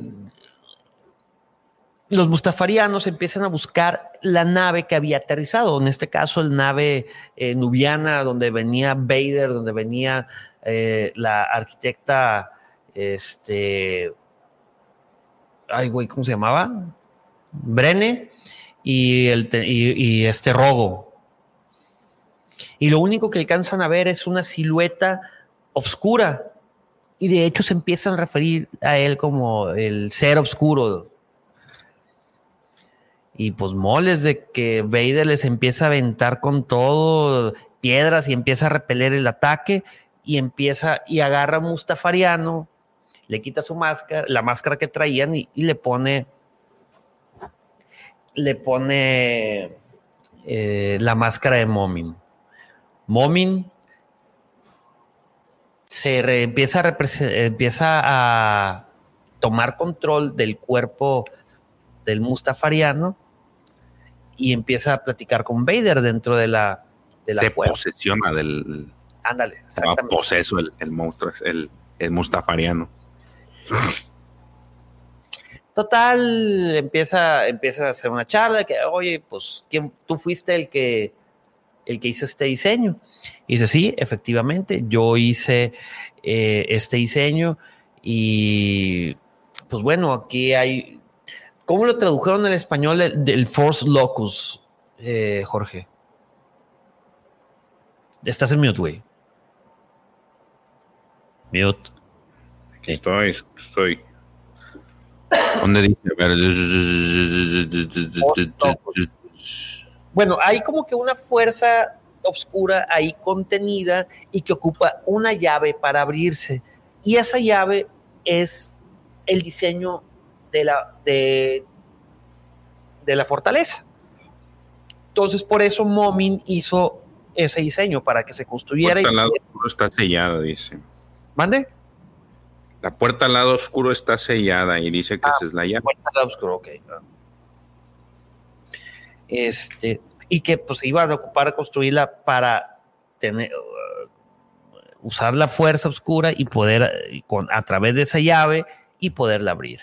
los mustafarianos empiezan a buscar la nave que había aterrizado, en este caso el nave eh, nubiana donde venía Vader, donde venía eh, la arquitecta, este, ay güey, ¿cómo se llamaba? Brene y, y este Rogo. Y lo único que alcanzan a ver es una silueta oscura. Y de hecho se empiezan a referir a él como el ser oscuro, y pues moles de que Vader les empieza a aventar con todo piedras y empieza a repeler el ataque y empieza y agarra a Mustafariano, le quita su máscara, la máscara que traían y, le pone le pone eh, la máscara de Momin. Momin se empieza, a empieza a tomar control del cuerpo del Mustafariano y empieza a platicar con Vader dentro de la. De Se posesiona del. Ándale, exactamente. Poseso el, el monstruo, el, el mustafariano. Total, empieza, empieza a hacer una charla que, oye, pues, ¿quién, tú fuiste el que, el que hizo este diseño. Y dice, sí, efectivamente, yo hice eh, este diseño y, pues bueno, aquí hay ¿Cómo lo tradujeron al español del Force Locus, eh, Jorge? Estás en mute, güey. Mute. Estoy, estoy. ¿Dónde dice? Bueno, hay como que una fuerza oscura ahí contenida y que ocupa una llave para abrirse. Y esa llave es el diseño de la, de, de la fortaleza. Entonces, por eso Momin hizo ese diseño para que se construyera. La puerta al lado oscuro está sellada, dice. ¿Mande? La puerta al lado oscuro está sellada y dice que ah, esa es la llave. Puerta al lado oscuro, ok. Este, y que pues iban a ocupar construirla para tener uh, usar la fuerza oscura y poder con, a través de esa llave y poderla abrir.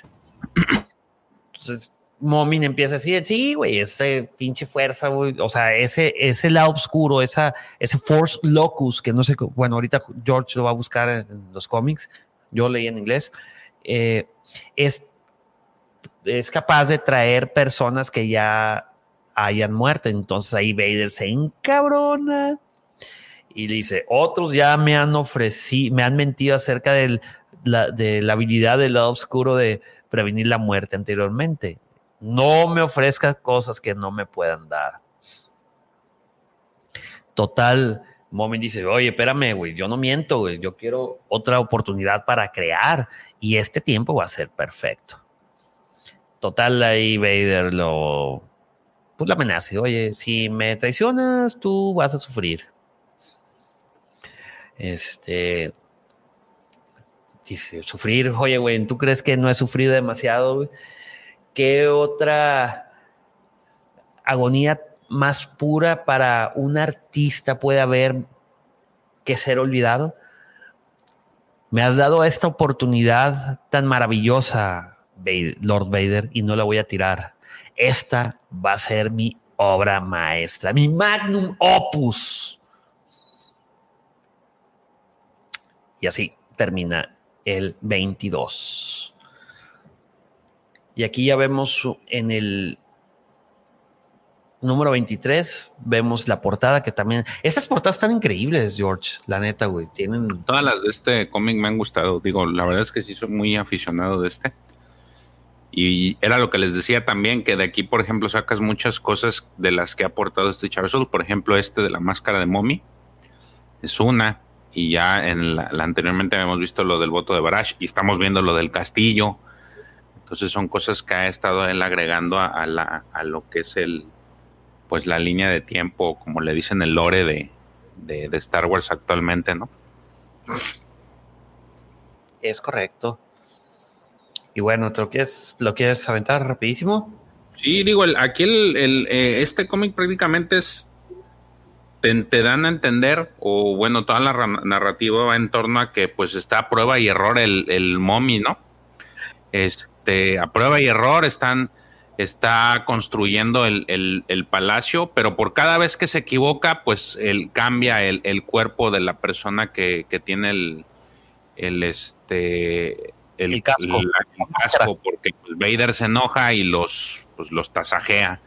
Entonces, Momin empieza a decir, sí, güey, ese pinche fuerza, güey, o sea, ese, ese lado oscuro, esa, ese Force Locus, que no sé, bueno, ahorita George lo va a buscar en los cómics, yo leí en inglés, eh, es, es capaz de traer personas que ya hayan muerto, entonces ahí Vader se encabrona y le dice, otros ya me han ofrecido, me han mentido acerca del la, de la habilidad del lado oscuro de prevenir la muerte anteriormente. No me ofrezcas cosas que no me puedan dar. Total, Momin dice, oye, espérame, güey, yo no miento, güey, yo quiero otra oportunidad para crear y este tiempo va a ser perfecto. Total, ahí Vader lo, pues la amenaza, oye, si me traicionas, tú vas a sufrir. Este, sufrir, oye, güey, ¿tú crees que no he sufrido demasiado? ¿Qué otra agonía más pura para un artista puede haber que ser olvidado? Me has dado esta oportunidad tan maravillosa, Lord Vader, y no la voy a tirar. Esta va a ser mi obra maestra, mi magnum opus. Y así termina el 22. Y aquí ya vemos en el número 23, vemos la portada que también. Estas portadas están increíbles, George, la neta, güey. Tienen. Todas las de este cómic me han gustado. Digo, la verdad es que sí soy muy aficionado de este. Y era lo que les decía también, que de aquí, por ejemplo, sacas muchas cosas de las que ha aportado este Charles Por ejemplo, este de la máscara de Mommy es una. Y ya en la, anteriormente habíamos visto lo del voto de Barash y estamos viendo lo del castillo. Entonces son cosas que ha estado él agregando a, la, a lo que es el, pues la línea de tiempo, como le dicen el lore de, de, Star Wars actualmente, ¿no? Es correcto. Y bueno, ¿te lo quieres, lo quieres aventar rapidísimo? Sí, digo, aquí el, eh, este cómic prácticamente es te, dan a entender, o bueno, toda la narrativa va en torno a que pues está a prueba y error el, el mommy, ¿no? Este, a prueba y error están está construyendo el, palacio, pero por cada vez que se equivoca, pues él cambia el, cuerpo de la persona que, tiene el, el este el, casco, porque pues, Vader se enoja y los pues, los tasajea.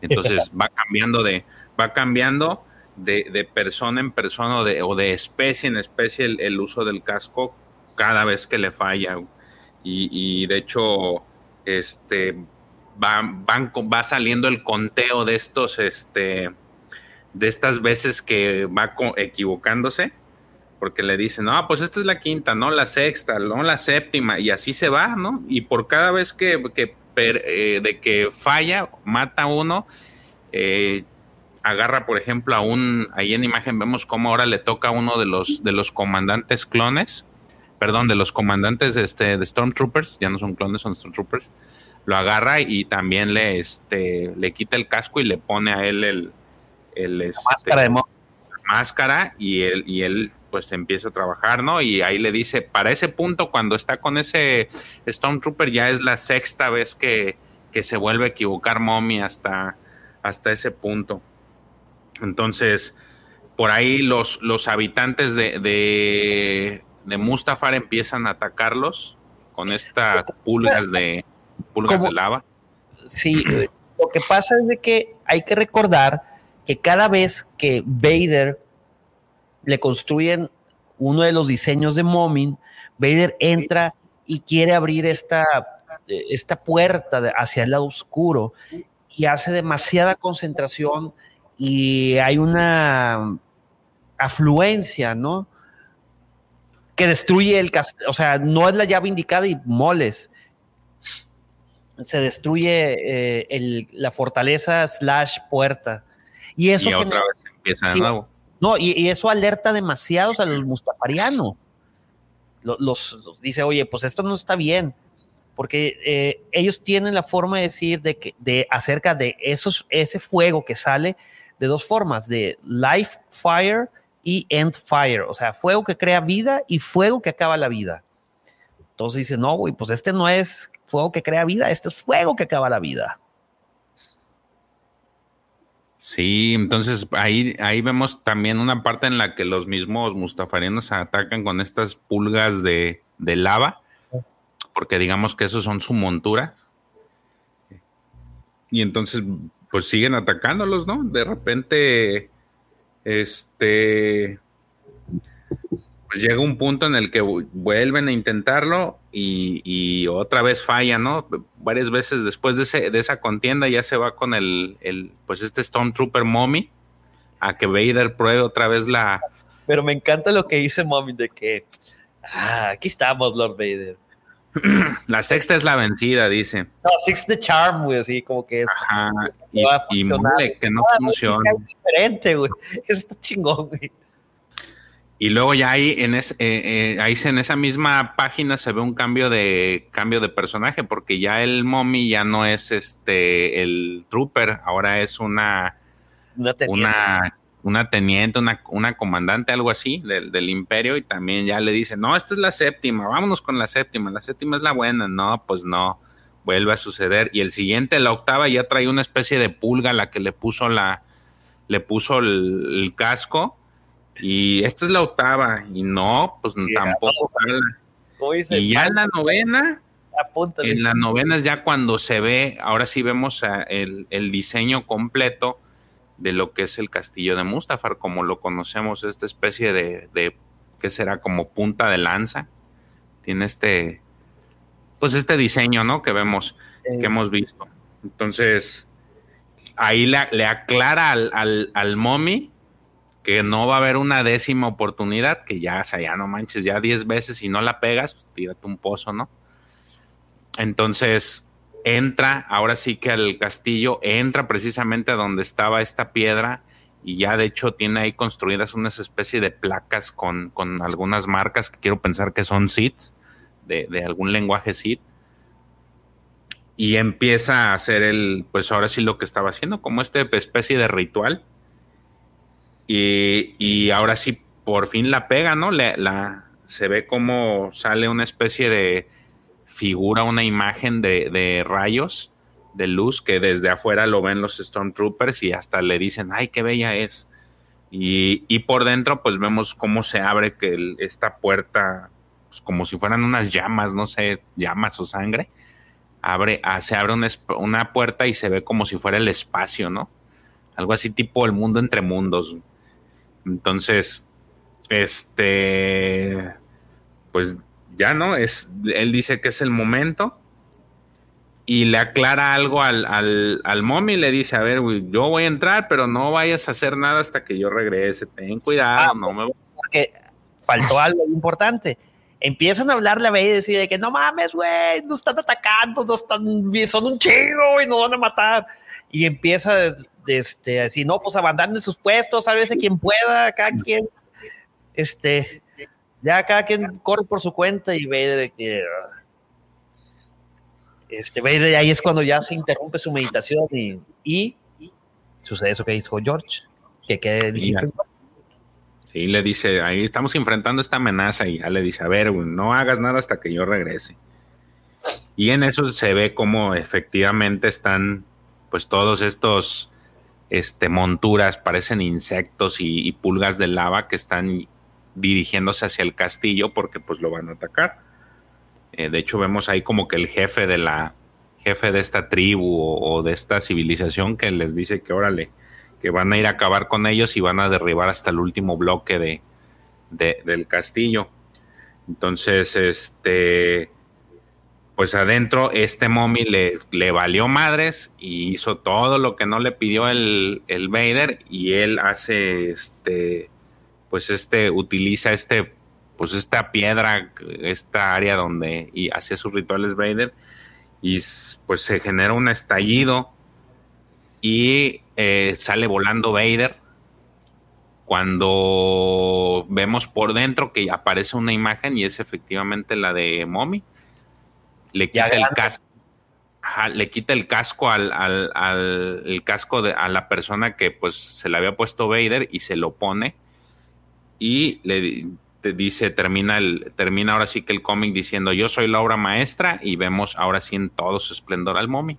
Entonces va cambiando de va cambiando de, persona en persona o de, o de especie en especie el, uso del casco cada vez que le falla. Y, y de hecho, este va, van, va saliendo el conteo de estos, este, de estas veces que va equivocándose, porque le dicen, no, pues esta es la quinta, no la sexta, no la séptima, y así se va, ¿no? Y por cada vez que, eh, de que falla, mata uno, eh, agarra, por ejemplo, a un, ahí en imagen vemos cómo ahora le toca a uno de los, de los comandantes clones, perdón, de los comandantes este, de Stormtroopers, ya no son clones, son Stormtroopers, lo agarra y también le, este, le quita el casco y le pone a él el, el este, máscara de máscara y él, y él pues empieza a trabajar, ¿no? Y ahí le dice, para ese punto, cuando está con ese Stormtrooper, ya es la sexta vez que, que se vuelve a equivocar Mommy hasta, hasta ese punto. Entonces, por ahí los, los habitantes de, de, de Mustafar empiezan a atacarlos con estas pulgas de, pulgas de lava. Sí, lo que pasa es de que hay que recordar que cada vez que Vader le construyen uno de los diseños de Momin, Vader entra y quiere abrir esta, esta puerta hacia el lado oscuro y hace demasiada concentración y hay una afluencia, ¿no? Que destruye el castillo, o sea, no es la llave indicada y moles se destruye eh, la fortaleza slash puerta. Y eso... otra vez empieza de nuevo. No, y, eso alerta demasiados a los mustafarianos. Los, dice, oye, pues esto no está bien, porque eh, ellos tienen la forma de decir de que, de, acerca de esos, ese fuego que sale de dos formas, de life fire y end fire, o sea, fuego que crea vida y fuego que acaba la vida. Entonces dice, no, güey, pues este no es fuego que crea vida, este es fuego que acaba la vida. Sí, entonces ahí, ahí vemos también una parte en la que los mismos mustafarianos atacan con estas pulgas de, lava, porque digamos que esos son su montura. Y entonces, pues siguen atacándolos, ¿no? De repente, este, pues llega un punto en el que vuelven a intentarlo y, otra vez falla, ¿no? Varias veces después de, de, esa contienda ya se va con el, el, pues este Stormtrooper Mommy a que Vader pruebe otra vez la... Pero me encanta lo que dice Mommy de que, ah, aquí estamos, Lord Vader. la sexta es la vencida, dice. No, six the charm, güey, así como que es. Ajá, y, y mole, que no funciona. Es diferente, güey. Está chingón, güey. Y luego ya ahí en, es, eh, eh, ahí en esa misma página se ve un cambio de cambio de personaje, porque ya el mommy ya no es este el trooper, ahora es una una teniente, una, teniente, una, comandante, algo así del, del, imperio, y también ya le dice, no, esta es la séptima, vámonos con la séptima, la séptima es la buena, no, pues no, vuelve a suceder. Y el siguiente, la octava, ya trae una especie de pulga la que le puso la, le puso el casco y esta es la octava, y no, pues tampoco Y ya en la novena, en la novena es ya cuando se ve, ahora sí vemos el, diseño completo de lo que es el castillo de Mustafar, como lo conocemos, esta especie de, de que será como punta de lanza. Tiene este, pues este diseño, ¿no? Que vemos, que hemos visto. Entonces, ahí le, aclara al, al, al mommy que no va a haber una décima oportunidad, que ya, o sea, ya no manches, ya diez veces y no la pegas, pues tírate un pozo, ¿no? Entonces entra, ahora sí que al castillo, entra precisamente a donde estaba esta piedra y ya de hecho tiene ahí construidas unas especies de placas con, con algunas marcas que quiero pensar que son SIDs, de, de algún lenguaje SID. Y empieza a hacer el, pues ahora sí lo que estaba haciendo, como esta especie de ritual y, ahora sí, por fin la pega, ¿no? la, se ve como sale una especie de figura, una imagen de, rayos de luz que desde afuera lo ven los Stormtroopers y hasta le dicen, ay, qué bella es. Y, por dentro, pues vemos cómo se abre que esta puerta, pues como si fueran unas llamas, no sé, llamas o sangre. Abre, ah, se abre una, una puerta y se ve como si fuera el espacio, ¿no? Algo así tipo el mundo entre mundos. Entonces, este, pues ya no, es, él dice que es el momento y le aclara algo al, al, al mommy, le dice, a ver, yo voy a entrar, pero no vayas a hacer nada hasta que yo regrese, ten cuidado, ah, no me Porque faltó algo importante. Empiezan a hablarle a Vader y decir de que no mames, güey, nos están atacando, nos están, son un chingo y nos van a matar. Y empieza este, así, no, pues abandonen sus puestos, sálvese quien pueda, cada quien, este, ya cada quien corre por su cuenta y ve que, este, ve ahí es cuando ya se interrumpe su meditación y, y sucede eso que dijo George, que, que dijiste. Y le dice, ahí estamos enfrentando esta amenaza y ya le dice, a ver, no hagas nada hasta que yo regrese. Y en eso se ve como efectivamente están pues todos estos este, monturas, parecen insectos y, pulgas de lava que están dirigiéndose hacia el castillo porque pues lo van a atacar. Eh, de hecho vemos ahí como que el jefe de la jefe de esta tribu o, de esta civilización que les dice que órale, que van a ir a acabar con ellos y van a derribar hasta el último bloque de, del castillo. Entonces, este, pues adentro este mommy le, le, valió madres y hizo todo lo que no le pidió el, el, Vader y él hace este, pues este, utiliza este, pues esta piedra, esta área donde y hacía sus rituales Vader y pues se genera un estallido y eh, sale volando Vader cuando vemos por dentro que aparece una imagen y es efectivamente la de Mommy le quita el casco. le quita el casco al, al, casco de, a la persona que pues se le había puesto Vader y se lo pone y le dice, termina el, termina ahora sí que el cómic diciendo yo soy la obra maestra y vemos ahora sí en todo su esplendor al mommy.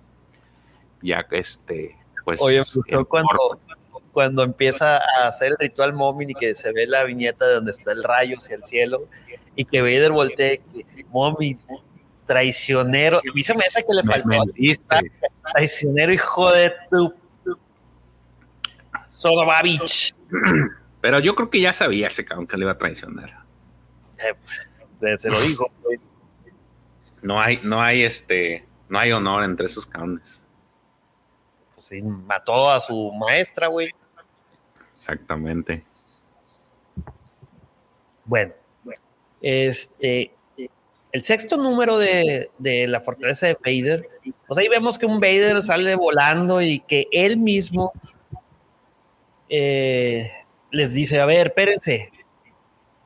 Ya que este, pues. Oye, cuando, cuando empieza a hacer el ritual mommy y que se ve la viñeta de donde está el rayo hacia el cielo y que Vader voltee, mommy, traicionero. A mí se me hace que le faltó. traicionero, hijo de tu. Sodobavich. Pero yo creo que ya sabía ese cabrón que le iba a traicionar. Eh, pues, se lo dijo. No hay, no hay este, no hay honor entre esos cabrones. Pues sí, mató a su maestra, güey. Exactamente. Bueno, este, el sexto número de, la fortaleza de Vader, pues ahí vemos que un Vader sale volando y que él mismo eh, les dice, a ver, espérense,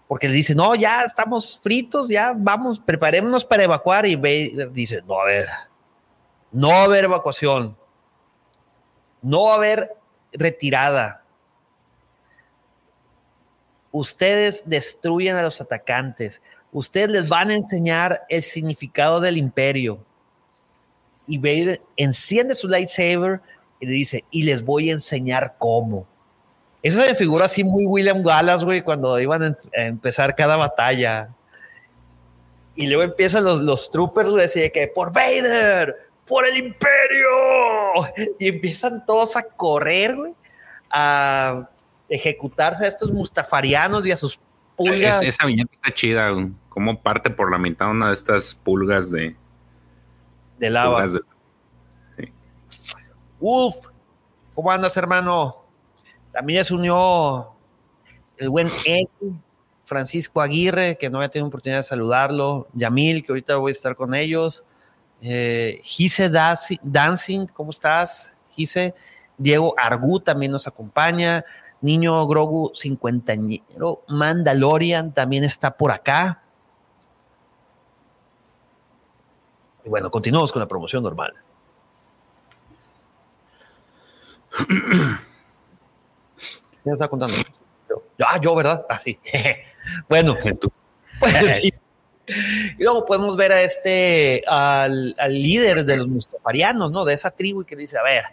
porque le dice, no, ya estamos fritos, ya vamos, preparémonos para evacuar y Vader dice, no, a ver, no va a haber evacuación, no va a haber retirada, ustedes destruyen a los atacantes, ustedes les van a enseñar el significado del imperio. Y Vader enciende su lightsaber y le dice, y les voy a enseñar cómo. Eso se me figura así muy William Wallace, güey, cuando iban a, empezar cada batalla. Y luego empiezan los, los troopers, güey, decir que por Vader, por el imperio. Y empiezan todos a correr, güey, a ejecutarse a estos mustafarianos y a sus pulgas. esa viñeta está chida, como parte por la mitad una de estas pulgas de, de lava. Uf, ¿cómo andas, hermano? También se unió el buen Ed, Francisco Aguirre, que no había tenido oportunidad de saludarlo, Yamil, que ahorita voy a estar con ellos, eh, Gise Dancing, ¿cómo estás? Gise, Diego Argu también nos acompaña, Niño Grogu cincuentañero, Mandalorian también está por acá. Y bueno, continuamos con la promoción normal. ¿Quién está contando? Yo. Ah, yo, ¿verdad? Ah, sí. bueno, pues, y luego podemos ver a este, al, al, líder de los mustafarianos, ¿no? De esa tribu y que dice, a ver,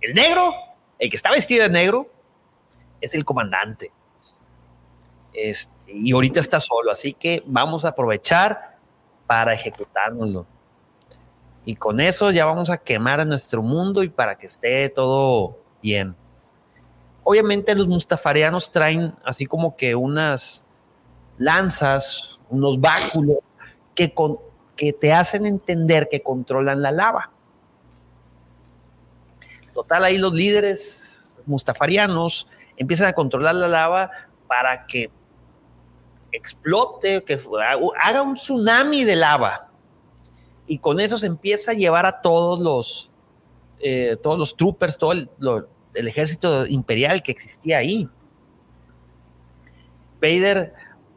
el negro, el que está vestido de negro, es el comandante. Este, y ahorita está solo, así que vamos a aprovechar para ejecutárnoslo. Y con eso ya vamos a quemar a nuestro mundo y para que esté todo bien. Obviamente los mustafarianos traen así como que unas lanzas, unos báculos que, que te hacen entender que controlan la lava. Total, ahí los líderes mustafarianos empiezan a controlar la lava para que explote, que haga un tsunami de lava. Y con eso se empieza a llevar a todos los, eh, todos los troopers, todo el, ejército imperial que existía ahí. Vader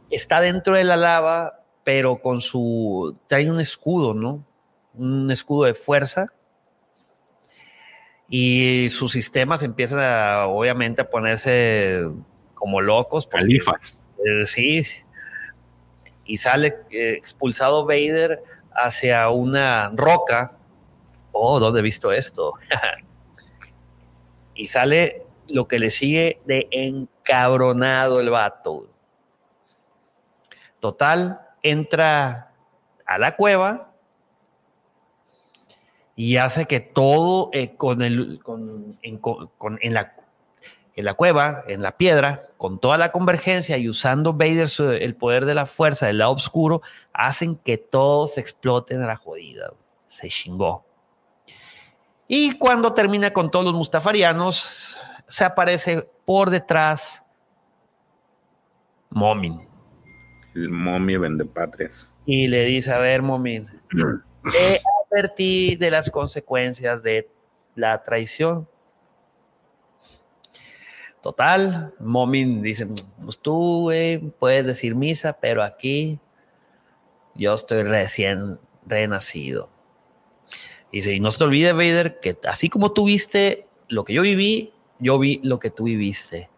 está dentro de la lava, pero con su. trae un escudo, ¿no? Un escudo de fuerza y sus sistemas empiezan a, obviamente, a ponerse como locos. Califas. Eh, sí. Y sale eh, expulsado Vader hacia una roca. Oh, ¿dónde he visto esto? y sale lo que le sigue de encabronado el vato. Total, entra a la cueva y hace que todo eh, con el, con, en, la, en la cueva, en la piedra, con toda la convergencia y usando Vader el poder de la fuerza del lado oscuro, hacen que todos exploten a la jodida. Se chingó. Y cuando termina con todos los mustafarianos, se aparece por detrás Momin. El Momi vende patrias. Y le dice, a ver, Momin, advertí de las consecuencias de la traición. Total, Momin dice, pues tú puedes decir misa, pero aquí yo estoy recién renacido. Dice, y no se te olvide, Vader, que así como tú viste lo que yo viví, yo vi lo que tú viviste.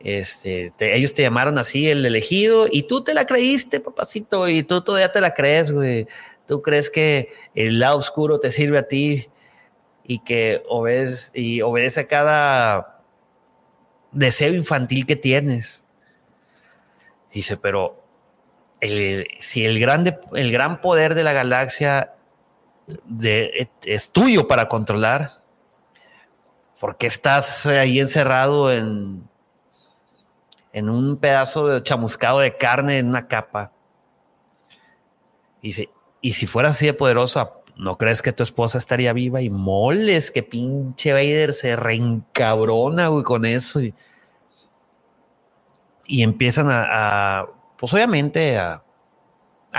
Este, ellos te llamaron así el elegido y tú te la creíste, papacito, y tú todavía te la crees, güey. ¿Tú crees que el lado oscuro te sirve a ti y que obedece, y obedece a cada deseo infantil que tienes? Dice, pero si el, grande, el gran poder de la galaxia es tuyo para controlar, ¿por qué estás ahí encerrado en, en un pedazo de chamuscado de carne en una capa. Y dice, y si fuera así de poderosa, ¿no crees que tu esposa estaría viva? Y moles que pinche Vader se reencabrona, güey, con eso. Y, empiezan a, pues obviamente, a,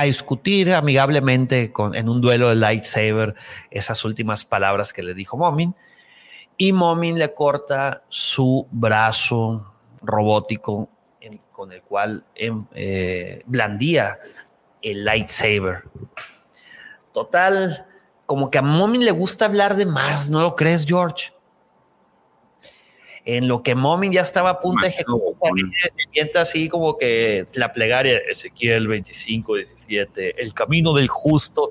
discutir amigablemente con, en un duelo de lightsaber esas últimas palabras que le dijo Momin. Y Momin le corta su brazo robótico con el cual em, eh, blandía el lightsaber. Total, como que a Momin le gusta hablar de más, ¿no lo crees, George? En lo que Momin ya estaba a punto de ejecutar, se sienta así como que la plegaria, Ezequiel 25, 17, el camino del justo,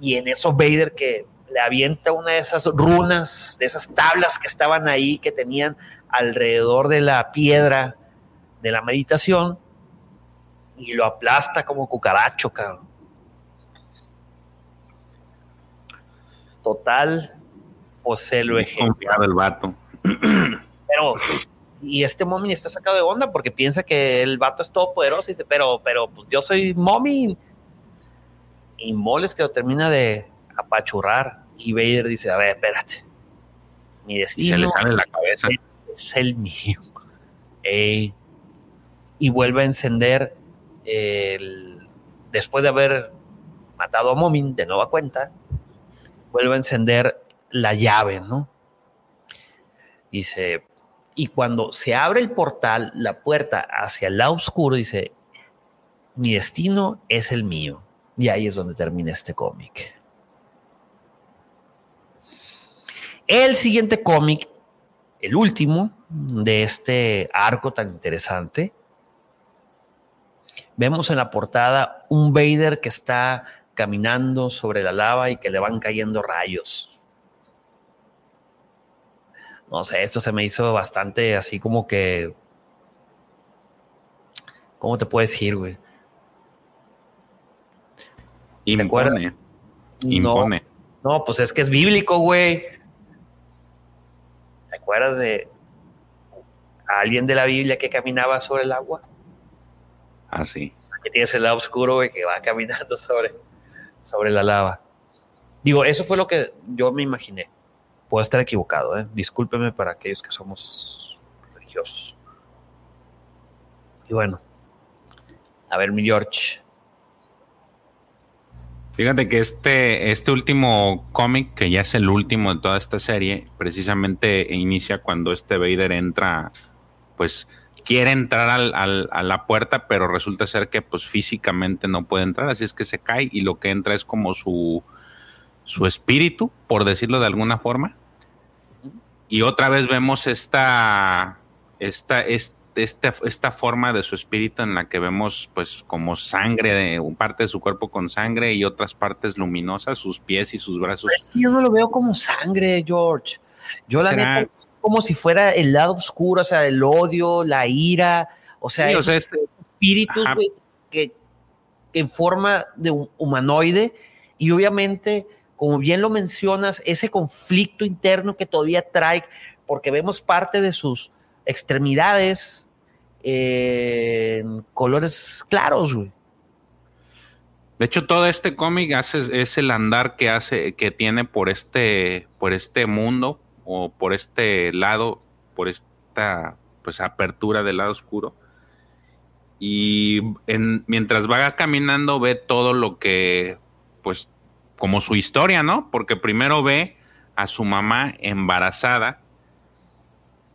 y en eso Vader que le avienta una de esas runas, de esas tablas que estaban ahí, que tenían alrededor de la piedra de la meditación, y lo aplasta como cucaracho, cabrón. Total, o se lo ejecuta. el vato. Pero, y este Momin está sacado de onda porque piensa que el vato es todopoderoso y dice, pero, pero, pues yo soy Momin. Y Moles que lo termina de apachurrar. Y Vader dice, a ver, espérate. Mi destino. se le sale la cabeza. Es el mío. y vuelve a encender después de haber matado a Momin de nueva cuenta, vuelve a encender la llave, ¿no? Dice, y cuando se abre el portal, la puerta hacia el lado oscuro, dice, mi destino es el mío. Y ahí es donde termina este cómic. El siguiente cómic, el último de este arco tan interesante, Vemos en la portada un Vader que está caminando sobre la lava y que le van cayendo rayos. No sé, esto se me hizo bastante así como que... ¿Cómo te puedes decir, güey? Impone. Impone. No, no, pues es que es bíblico, güey. ¿Te acuerdas de alguien de la Biblia que caminaba sobre el agua? Así. Ah, Aquí tienes el lado oscuro, que va caminando sobre, sobre la lava. Digo, eso fue lo que yo me imaginé. Puedo estar equivocado, ¿eh? Discúlpeme para aquellos que somos religiosos. Y bueno, a ver, mi George. Fíjate que este, este último cómic, que ya es el último de toda esta serie, precisamente inicia cuando este Vader entra, pues quiere entrar al, a la puerta, pero resulta ser que pues físicamente no puede entrar, así es que se cae y lo que entra es como su, su espíritu, por decirlo de alguna forma. Y otra vez vemos esta, esta, esta, esta forma de su espíritu en la que vemos pues como sangre, de, parte de su cuerpo con sangre y otras partes luminosas, sus pies y sus brazos. yo no lo veo como sangre, George. Yo la neta, como si fuera el lado oscuro, o sea, el odio, la ira, o sea, esos, este, espíritus que, en forma de un humanoide y obviamente, como bien lo mencionas, ese conflicto interno que todavía trae, porque vemos parte de sus extremidades en colores claros, güey. De hecho, todo este cómic hace, es el andar que hace, que tiene por este, por este mundo, o por este lado, por esta pues apertura del lado oscuro. Y mientras va caminando ve todo lo que, pues, como su historia, ¿no? Porque primero ve a su mamá embarazada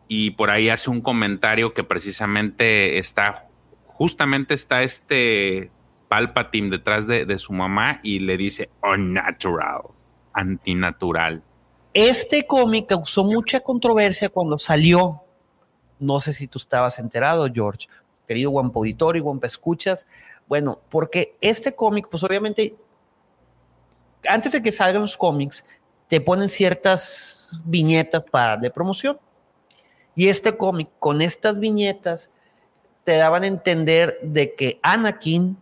y por ahí hace un comentario que precisamente está, justamente está este Palpatine detrás de, su mamá y le dice unnatural, antinatural. Este cómic causó mucha controversia cuando salió. No sé si tú estabas enterado, George, querido Guampo Auditorio y Guampa Escuchas. Bueno, porque este cómic, pues obviamente, antes de que salgan los cómics, te ponen ciertas viñetas para de promoción. Y este cómic, con estas viñetas, te daban a entender de que Anakin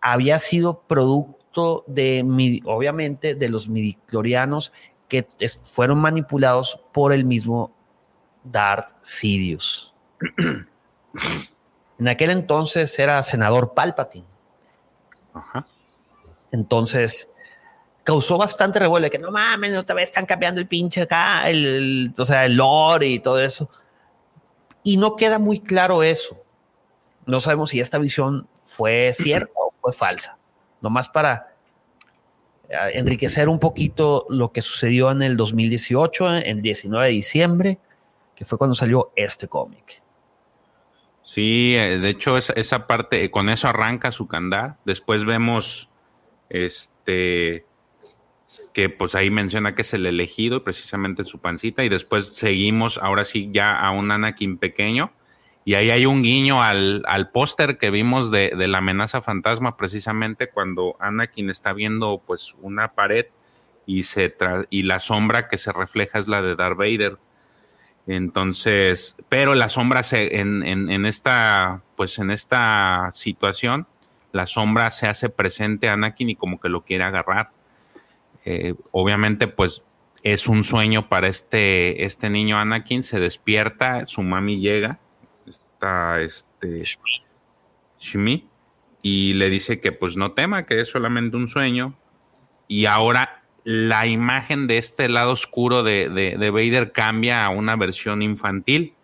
había sido producto de, obviamente, de los midiclorianos que fueron manipulados por el mismo Darth Sidious. En aquel entonces era senador Palpatine. Ajá. Entonces causó bastante revuelo que no mames, otra vez están cambiando el pinche acá, el, o sea, el lore y todo eso. Y no queda muy claro eso. No sabemos si esta visión fue cierta o fue falsa. Nomás para eh, enriquecer un poquito lo que sucedió en el 2018, en 19 de diciembre, que fue cuando salió este cómic. Sí, eh, de hecho esa, esa parte, con eso arranca su candar. Después vemos este que pues ahí menciona que es el elegido precisamente su pancita y después seguimos ahora sí ya a un Anakin pequeño y ahí hay un guiño al, póster que vimos de, la amenaza fantasma precisamente cuando Anakin está viendo pues una pared y, se y la sombra que se refleja es la de Darth Vader. Entonces, pero la sombra se, en, en, esta, pues en esta situación, la sombra se hace presente a Anakin y como que lo quiere agarrar. Eh, obviamente, pues es un sueño para este, este niño Anakin, se despierta, su mami llega, está este Shmi, y le dice que pues no tema, que es solamente un sueño. Y ahora la imagen de este lado oscuro de, de Vader cambia a una versión infantil,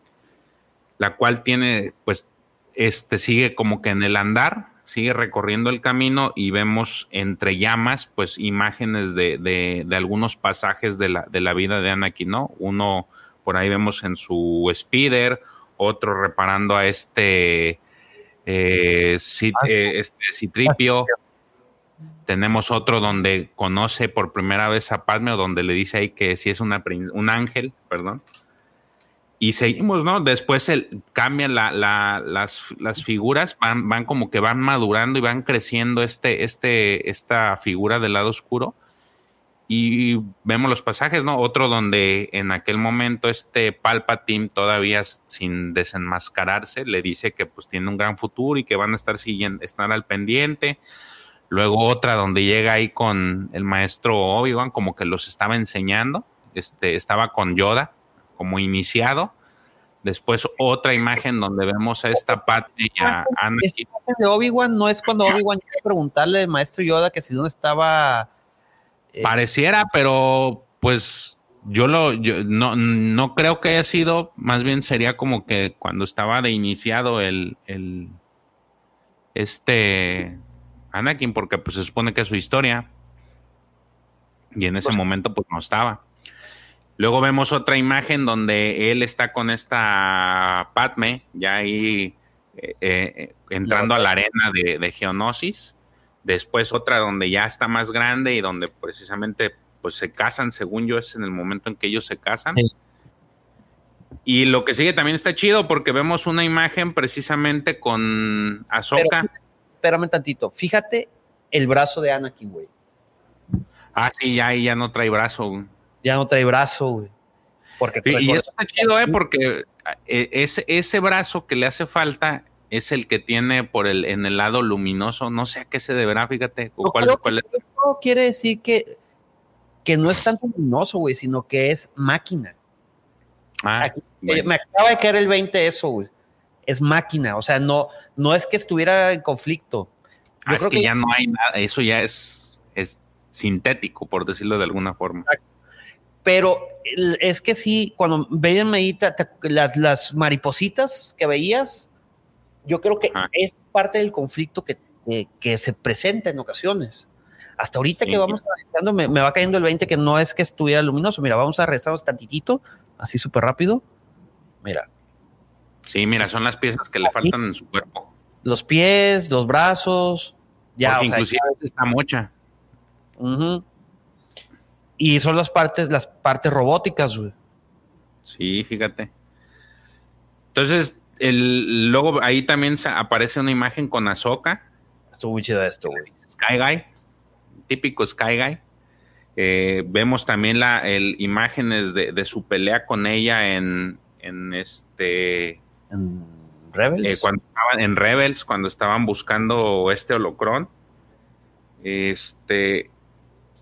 la cual tiene, pues, este sigue como que en el andar, sigue recorriendo el camino y vemos entre llamas, pues, imágenes de, algunos pasajes de la, de la, vida de Anakin, ¿no? Uno por ahí vemos en su speeder, otro reparando a este, eh, ah, eh, este Citripio. Tenemos otro donde conoce por primera vez a Padme, o donde le dice ahí que si es una, un ángel, perdón y seguimos, ¿no? Después el, cambian las, figuras, van, van como que van madurando y van creciendo este, este, esta figura del lado oscuro. Y vemos los pasajes, ¿no? Otro donde en aquel momento este Palpatine todavía sin desenmascararse le dice que pues tiene un gran futuro y que van a estar siguiendo, estar al pendiente. Luego otra donde llega ahí con el maestro Obi-Wan como que los estaba enseñando. Este, estaba con Yoda como iniciado. Después otra imagen donde vemos a esta parte y a Anakin. de Obi-Wan no es cuando Obi-Wan quiere preguntarle al maestro Yoda que si no estaba. Pareciera, pero pues yo lo no, no creo que haya sido, más bien sería como que cuando estaba de iniciado el, el este Anakin, porque pues se supone que es su historia. Y en ese pues momento pues no estaba. Luego vemos otra imagen donde él está con esta Padme, ya ahí eh, eh, entrando a la arena de, Geonosis. Después otra donde ya está más grande y donde precisamente pues se casan, según yo es en el momento en que ellos se casan. Y lo que sigue también está chido porque vemos una imagen precisamente con Ahsoka. espérame tantito, fíjate el brazo de Anakin, güey. Ah, sí, ya, ya no trae brazo ya no trae brazo, güey. Porque y, eso está chido, ¿eh? Porque eh, ese, ese brazo que le hace falta es el que tiene por el en el lado luminoso. No sé a qué se deberá, fíjate. cuál, cuál quiere decir que, que no es tanto luminoso, güey, sino que es máquina. Ah, Me acaba de caer el 20 eso, güey. Es máquina, o sea, no, no es que estuviera en conflicto. Ah, es que, ya no hay nada, eso ya es, es sintético, por decirlo de alguna forma. Pero es que sí, cuando veían medita, las, las, maripositas que veías, yo creo que es parte del conflicto que, que, se presenta en ocasiones. Hasta ahorita que vamos analizando, me, me, va cayendo el 20 que no es que estuviera luminoso. Mira, vamos a rezarnos tantitito, así súper rápido. Mira. Sí, mira, son las piezas que le faltan en su cuerpo. Los pies, los brazos. Ya, inclusive está mocha. Y son las partes, las partes robóticas, güey. Sí, fíjate. Entonces, el, luego ahí también aparece una imagen con Ahsoka. Estuvo muy chido esto, güey. Sky Guy, típico Sky Guy. Eh, vemos también la imágenes de, su pelea con ella en, en este. En Rebels. Eh, cuando estaban en Rebels, cuando estaban buscando este holocron. Este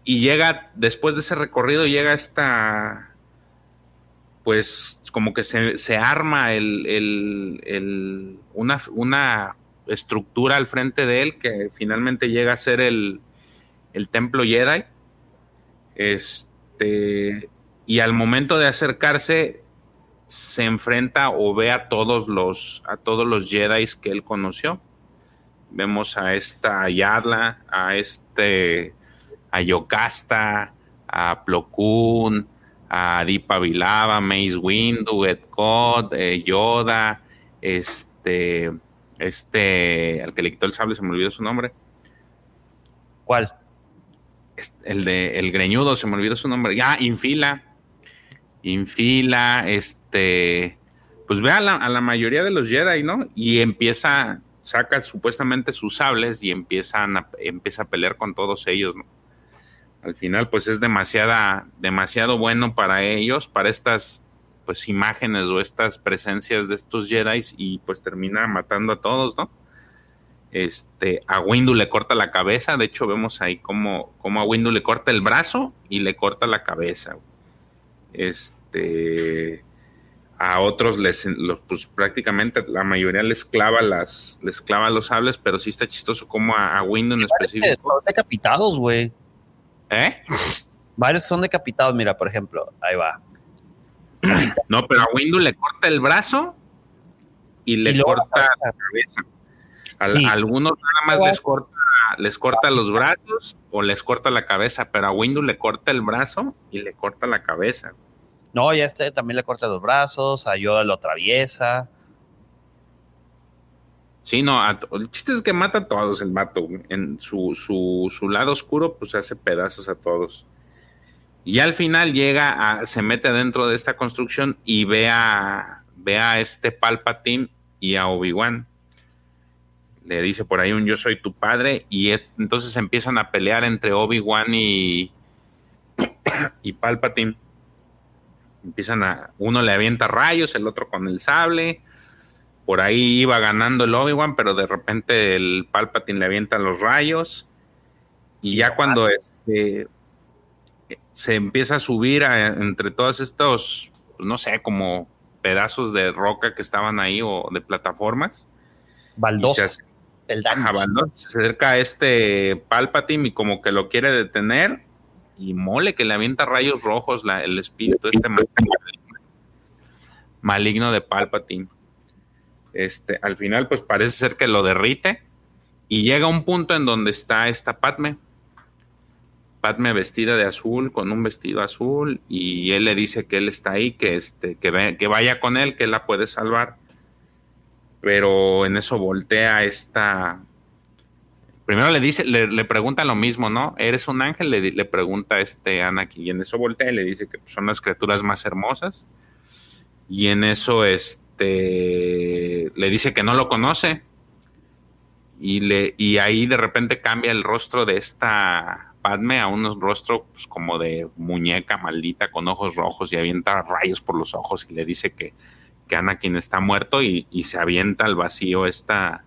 y llega, después de ese recorrido, llega esta pues como que se, arma el, una, una, estructura al frente de él que finalmente llega a ser el, el templo Jedi. Este, y al momento de acercarse, se enfrenta o ve a todos los, a todos los Jedi que él conoció. Vemos a esta Yadla, a este, a Yocasta, a Plo Koon, a Dipa Vilava, Mace Windu, Ed Cod, eh, Yoda, este, este, al que le quitó el sable, se me olvidó su nombre. ¿Cuál? El de el greñudo, se me olvidó su nombre. Ya, Infila. Infila, este, pues ve a la, a la mayoría de los Jedi, ¿no? Y empieza, saca supuestamente sus sables y empiezan a, empieza a pelear con todos ellos, ¿no? Al final pues es demasiada, demasiado bueno para ellos, para estas pues imágenes o estas presencias de estos Jedi y pues termina matando a todos, ¿no? Este, a Windu le corta la cabeza, de hecho vemos ahí como, como a Windu le corta el brazo y le corta la cabeza. Este, a otros les, pues prácticamente la mayoría les clava las, les clava los sables, pero sí está chistoso como a, Windu en específico. Decapitados, güey. ¿Eh? Varios son decapitados, mira, por ejemplo, ahí va. no, pero a Windu le corta el brazo y le corta la cabeza. A, algunos nada más les corta, les corta los brazos o les corta la cabeza, pero a Windu le corta el brazo y le corta la cabeza. No, ya este también le corta los brazos, a Yoda lo atraviesa. Sí, no, el chiste es que mata a todos el vato. En su, su, su, lado oscuro, pues hace pedazos a todos. Y al final llega, a, se mete dentro de esta construcción y ve a, ve a este Palpatine y a Obi-Wan. Le dice por ahí un yo soy tu padre y entonces empiezan a pelear entre Obi-Wan y, y Palpatine. Empiezan a, uno le avienta rayos, el otro con el sable por ahí iba ganando el Obi-Wan, pero de repente el Palpatine le avienta los rayos. Y ya cuando este, se empieza a subir entre todos estos, pues, no sé, como pedazos de roca que estaban ahí o de plataformas. Baldosa. Se, se acerca a este Palpatine y como que lo quiere detener. Y mole que le avienta rayos rojos el espíritu este maligno de Palpatine. Este, al final, pues parece ser que lo derrite y llega un punto en donde está esta Padme. Padme vestida de azul, con un vestido azul, y él le dice que él está ahí, que, este, que, que vaya con él, que él la puede salvar. Pero en eso voltea esta. Primero le dice, le, pregunta lo mismo, ¿no? ¿Eres un ángel? Le, le pregunta este Anakin, y en eso voltea y le dice que son las criaturas más hermosas. Y en eso, este este, le dice que no lo conoce y, le, y ahí de repente cambia el rostro de esta Padme a un rostro pues, como de muñeca maldita con ojos rojos y avienta rayos por los ojos y le dice que, que Anakin está muerto y, se avienta al vacío esta,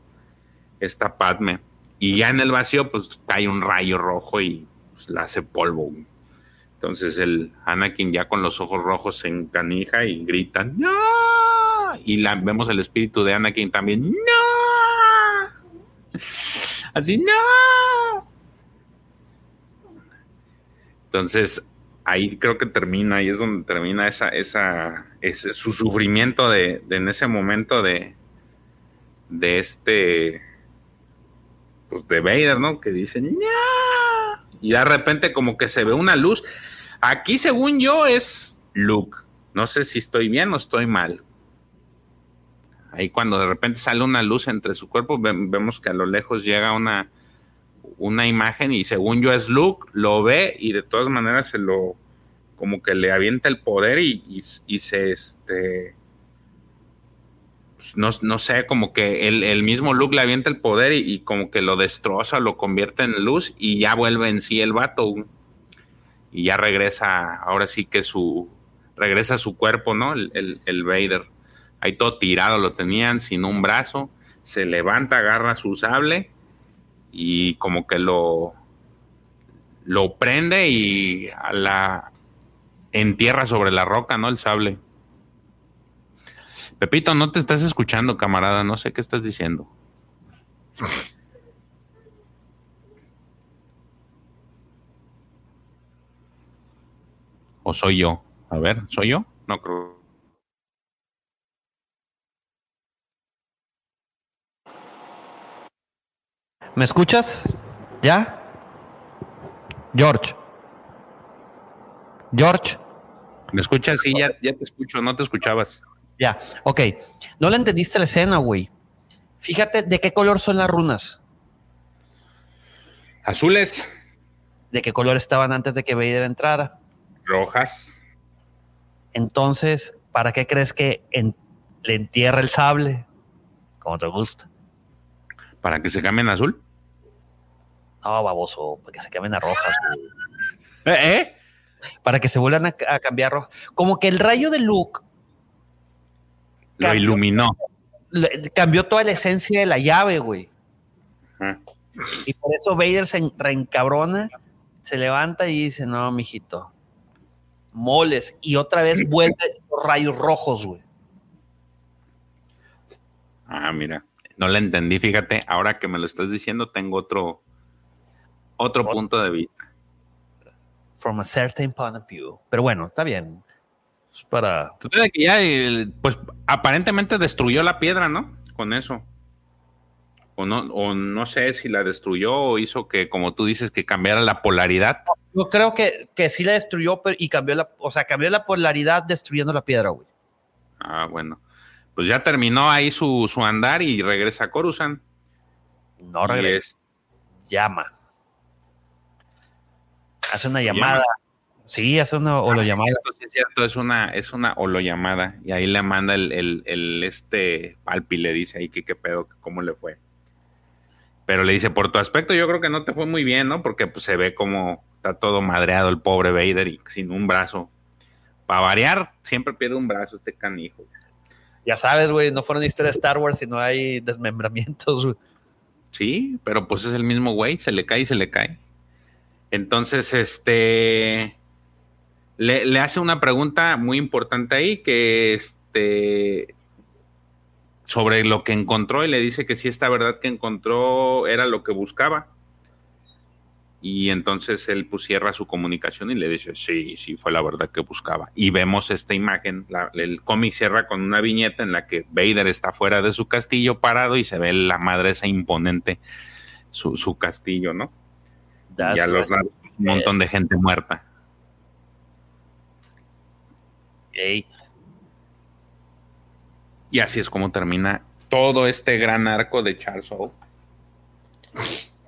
esta Padme. Y ya en el vacío pues cae un rayo rojo y pues, la hace polvo. Entonces el Anakin ya con los ojos rojos se encanija y grita ¡No! Y vemos el espíritu de Anakin también ¡No! Así ¡No! Entonces ahí creo que termina, ahí es donde termina esa, esa, ese, su sufrimiento de, en ese momento de, de este, pues de Vader, ¿no? Que dice, ¡No! y de repente como que se ve una luz. Aquí, según yo, es Luke. No sé si estoy bien o estoy mal. Ahí cuando de repente sale una luz entre su cuerpo, vemos que a lo lejos llega una, una imagen y según yo es Luke, lo ve y de todas maneras se lo, como que le avienta el poder y, y, se, este, pues, no, no, sé, como que el, mismo Luke le avienta el poder y, como que lo destroza, lo convierte en luz y ya vuelve en sí el vato. Y ya regresa, ahora sí que su, regresa su cuerpo, ¿no? El, el, Vader. Ahí todo tirado lo tenían, sin un brazo. Se levanta, agarra su sable y como que lo, lo prende y a la entierra sobre la roca, ¿no? El sable. Pepito, no te estás escuchando, camarada. No sé qué estás diciendo. ¿O soy yo? A ver, ¿soy yo? No creo. ¿Me escuchas? ¿Ya? George. George. ¿Me escuchas? Sí, ya, ya te escucho, no te escuchabas. Ya, ok. No le entendiste la escena, güey. Fíjate de qué color son las runas. Azules. ¿De qué color estaban antes de que Vader entrara? Rojas. Entonces, ¿para qué crees que le entierra el sable? Como te gusta. ¿Para que se cambien a azul? No, baboso, para que se cambien a rojas. ¿Eh? ¿Eh? Para que se vuelvan a, cambiar rojas. Como que el rayo de Luke lo iluminó. cambió toda la esencia de la llave, güey. Y por eso Vader se reencabrona, se levanta y dice: No, mijito, moles. Y otra vez vuelve los rayos rojos, güey. Ah, mira. No la entendí, fíjate. Ahora que me lo estás diciendo, tengo otro, otro punto de vista. From a certain point of view. Pero bueno, está bien. Es para. pues aparentemente destruyó la piedra, ¿no? Con eso. O no, o no sé si la destruyó o hizo que, como tú dices, que cambiara la polaridad. Yo creo que, que sí la destruyó pero, y cambió la, o sea, cambió la polaridad destruyendo la piedra, güey. Ah, bueno pues ya terminó ahí su, andar y regresa a Coruscant. No regresa. Llama. Hace una llamada. Sí, hace una llamada. Sí, es cierto, es una, es una llamada Y ahí le manda el, el, este Palpi, le dice ahí que qué pedo, cómo le fue. Pero le dice, por tu aspecto, yo creo que no te fue muy bien, ¿no? Porque pues, se ve como está todo madreado el pobre Vader y sin un brazo. Para variar, siempre pierde un brazo este canijo ya sabes, güey, no fueron historias de Star Wars, sino hay desmembramientos, Sí, pero pues es el mismo güey, se le cae y se le cae. Entonces, este. Le, hace una pregunta muy importante ahí que este. Sobre lo que encontró y le dice que si esta verdad que encontró era lo que buscaba. Y entonces él pues cierra su comunicación y le dice, sí, sí, fue la verdad que buscaba. Y vemos esta imagen, el cómic cierra con una viñeta en la que Vader está fuera de su castillo parado y se ve la madre esa imponente, su, castillo, ¿no? Y a los lados un montón de gente muerta. Y así es como termina todo este gran arco de Charles Soule.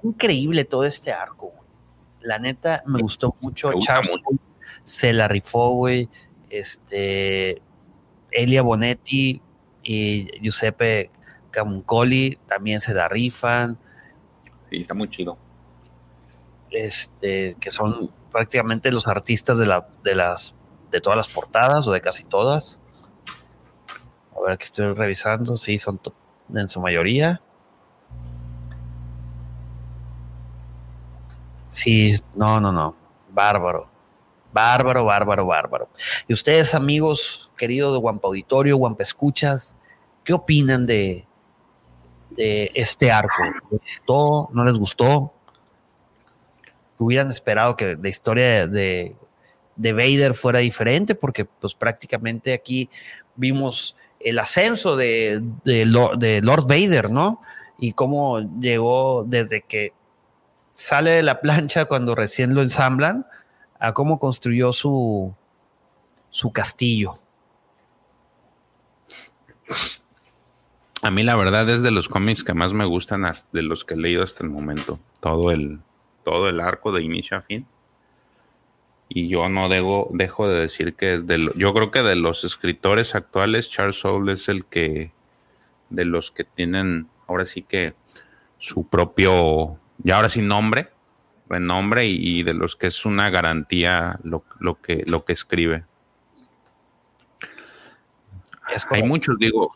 Increíble todo este arco. La neta, me gustó mucho. Charles se la rifó, güey. Este, Elia Bonetti y Giuseppe Camuncoli también se la rifan. Sí, está muy chido. Este, que son prácticamente los artistas de, la, de, las, de todas las portadas o de casi todas. A ver, que estoy revisando. Sí, son en su mayoría. Sí, no, no, no. Bárbaro. Bárbaro, bárbaro, bárbaro. Y ustedes, amigos queridos de Guampa Auditorio, Guampa Escuchas, ¿qué opinan de, de este arco? ¿Les gustó? ¿No les gustó? ¿Hubieran esperado que la historia de, de Vader fuera diferente? Porque pues prácticamente aquí vimos el ascenso de, de, de Lord Vader, ¿no? Y cómo llegó desde que sale de la plancha cuando recién lo ensamblan a cómo construyó su, su castillo. A mí la verdad es de los cómics que más me gustan de los que he leído hasta el momento. Todo el, todo el arco de inicio a fin. Y yo no dejo, dejo de decir que de yo creo que de los escritores actuales, Charles Soule es el que de los que tienen ahora sí que su propio y ahora sin nombre, renombre y, y, de los que es una garantía lo, que, lo que escribe. Hay muchos, digo,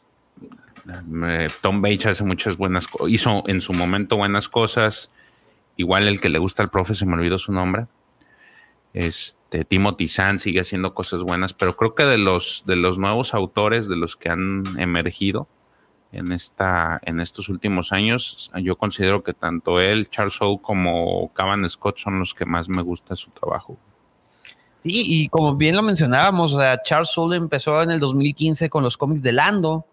Tom Bates hace muchas buenas cosas, hizo en su momento buenas cosas, igual el que le gusta al profe, se me olvidó su nombre. Este, Timothy Zahn sigue haciendo cosas buenas, pero creo que de los, de los nuevos autores, de los que han emergido en, esta, en estos últimos años, yo considero que tanto él, Charles Soule, como Cavan Scott son los que más me gusta su trabajo. Sí, y como bien lo mencionábamos, Charles Soule empezó en el 2015 con los cómics de Lando,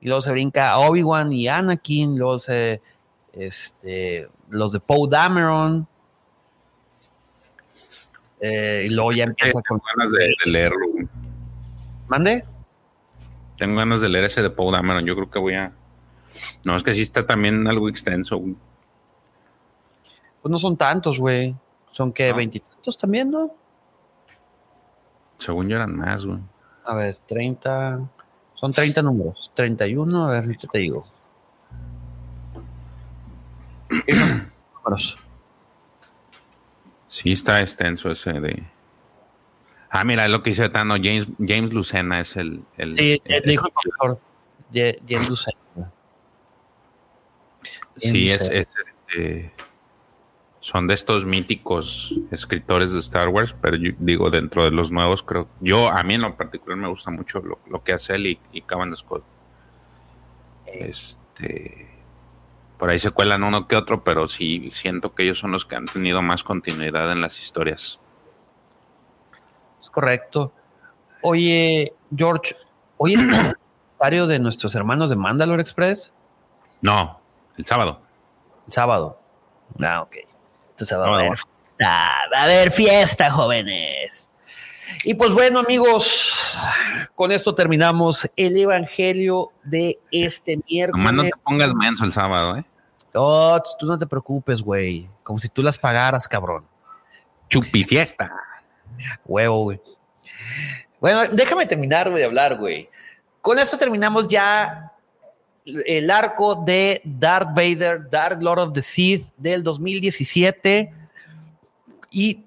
y luego se brinca Obi-Wan y Anakin, luego se, este, los de Poe Dameron, eh, y luego ya empieza con ganas de, leerlo. ¿Mande? Tengo ganas de leer ese de Paul Dameron. Yo creo que voy a. No, es que sí está también algo extenso. Pues no son tantos, güey. Son que veintitantos también, ¿no? Según yo eran más, güey. A ver, 30. Son 30 números. 31, a ver, ¿qué te digo? Sí, está extenso ese de. Ah, mira, es lo que dice Tano. James, James Lucena es el. el sí, el, dijo el James Lucena. Sí, es, es, este. Son de estos míticos escritores de Star Wars, pero yo digo, dentro de los nuevos, creo. Yo, a mí en lo particular, me gusta mucho lo, lo que hace él y, y Cavan Scott. Este por ahí se cuelan uno que otro, pero sí siento que ellos son los que han tenido más continuidad en las historias. Es correcto. Oye, George, ¿hoy es el aniversario de nuestros hermanos de Mandalore Express? No, el sábado. El sábado. Ah, ok. Entonces va a haber fiesta, va a haber fiesta, jóvenes. Y pues bueno, amigos, con esto terminamos el evangelio de este miércoles. Nomás no te pongas menso el sábado, ¿eh? Oh, tú no te preocupes, güey. Como si tú las pagaras, cabrón. Chupi fiesta. Huevo, güey. Bueno, déjame terminar de hablar, güey. Con esto terminamos ya el arco de Darth Vader, Dark Lord of the Sith del 2017. Y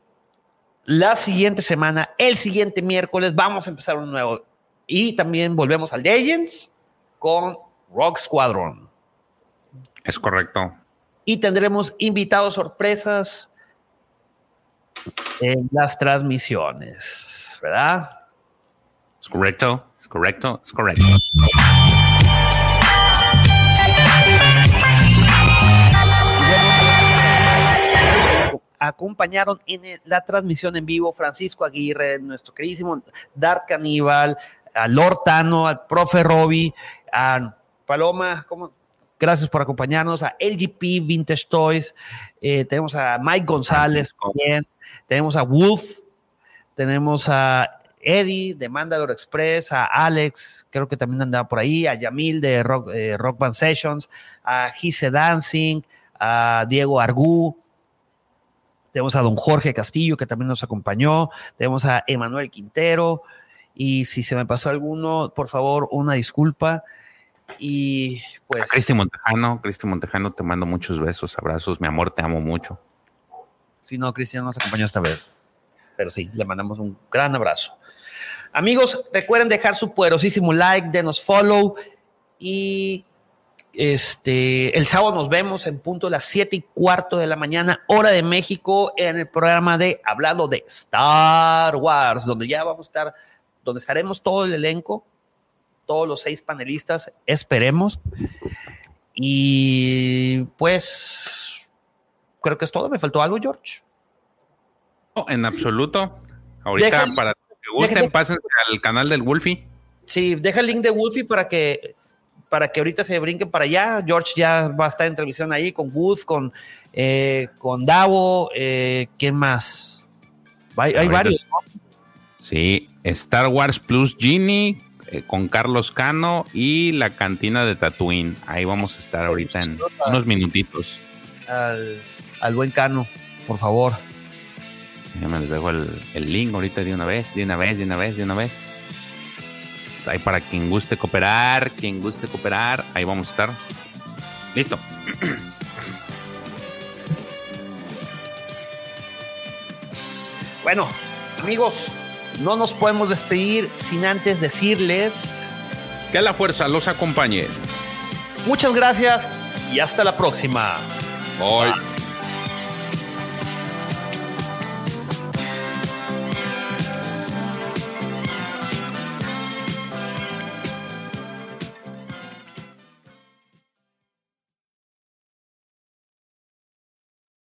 la siguiente semana, el siguiente miércoles, vamos a empezar un nuevo. Y también volvemos a Legends con Rock Squadron. Es correcto. Y tendremos invitados sorpresas en las transmisiones, ¿verdad? Es correcto, es correcto, es correcto. acompañaron en la transmisión en vivo Francisco Aguirre, nuestro queridísimo Dark Caníbal, a Lord Tano, al profe Robbie, a Paloma, ¿cómo? Gracias por acompañarnos a LGP Vintage Toys. Eh, tenemos a Mike González también. Tenemos a Wolf. Tenemos a Eddie de Mandalore Express, a Alex, creo que también andaba por ahí, a Yamil de Rock, eh, Rock Band Sessions, a Gise Dancing, a Diego Argú, tenemos a don Jorge Castillo, que también nos acompañó, tenemos a Emanuel Quintero, y si se me pasó alguno, por favor, una disculpa. Y pues. Cristi Montejano, Cristi Montejano, te mando muchos besos, abrazos, mi amor, te amo mucho. Sí, no, Cristian nos acompañó esta vez. Pero sí, le mandamos un gran abrazo. Amigos, recuerden dejar su poderosísimo like, denos follow y este, el sábado nos vemos en punto de las 7 y cuarto de la mañana, hora de México, en el programa de Hablando de Star Wars, donde ya vamos a estar, donde estaremos todo el elenco todos los seis panelistas, esperemos. Y pues creo que es todo. ¿Me faltó algo, George? No, en absoluto. Ahorita, para que gusten, pasen al canal del Wolfie. Sí, deja el link de Wolfie para que para que ahorita se brinquen para allá. George ya va a estar en televisión ahí con Wolf, con, eh, con Davo, eh, ¿quién más? Hay, varios. Sí, Star Wars Plus Genie, eh, con Carlos Cano y la cantina de Tatooine. Ahí vamos a estar ahorita en unos minutitos. Al, buen Cano, por favor. Ya me les dejo el, link ahorita de una vez, de una vez, de una vez, de una vez. Ahí para quien guste cooperar, quien guste cooperar, ahí vamos a estar. Listo. Bueno, amigos, no nos podemos despedir sin antes decirles que la fuerza los acompañe. Muchas gracias y hasta la próxima. Bye.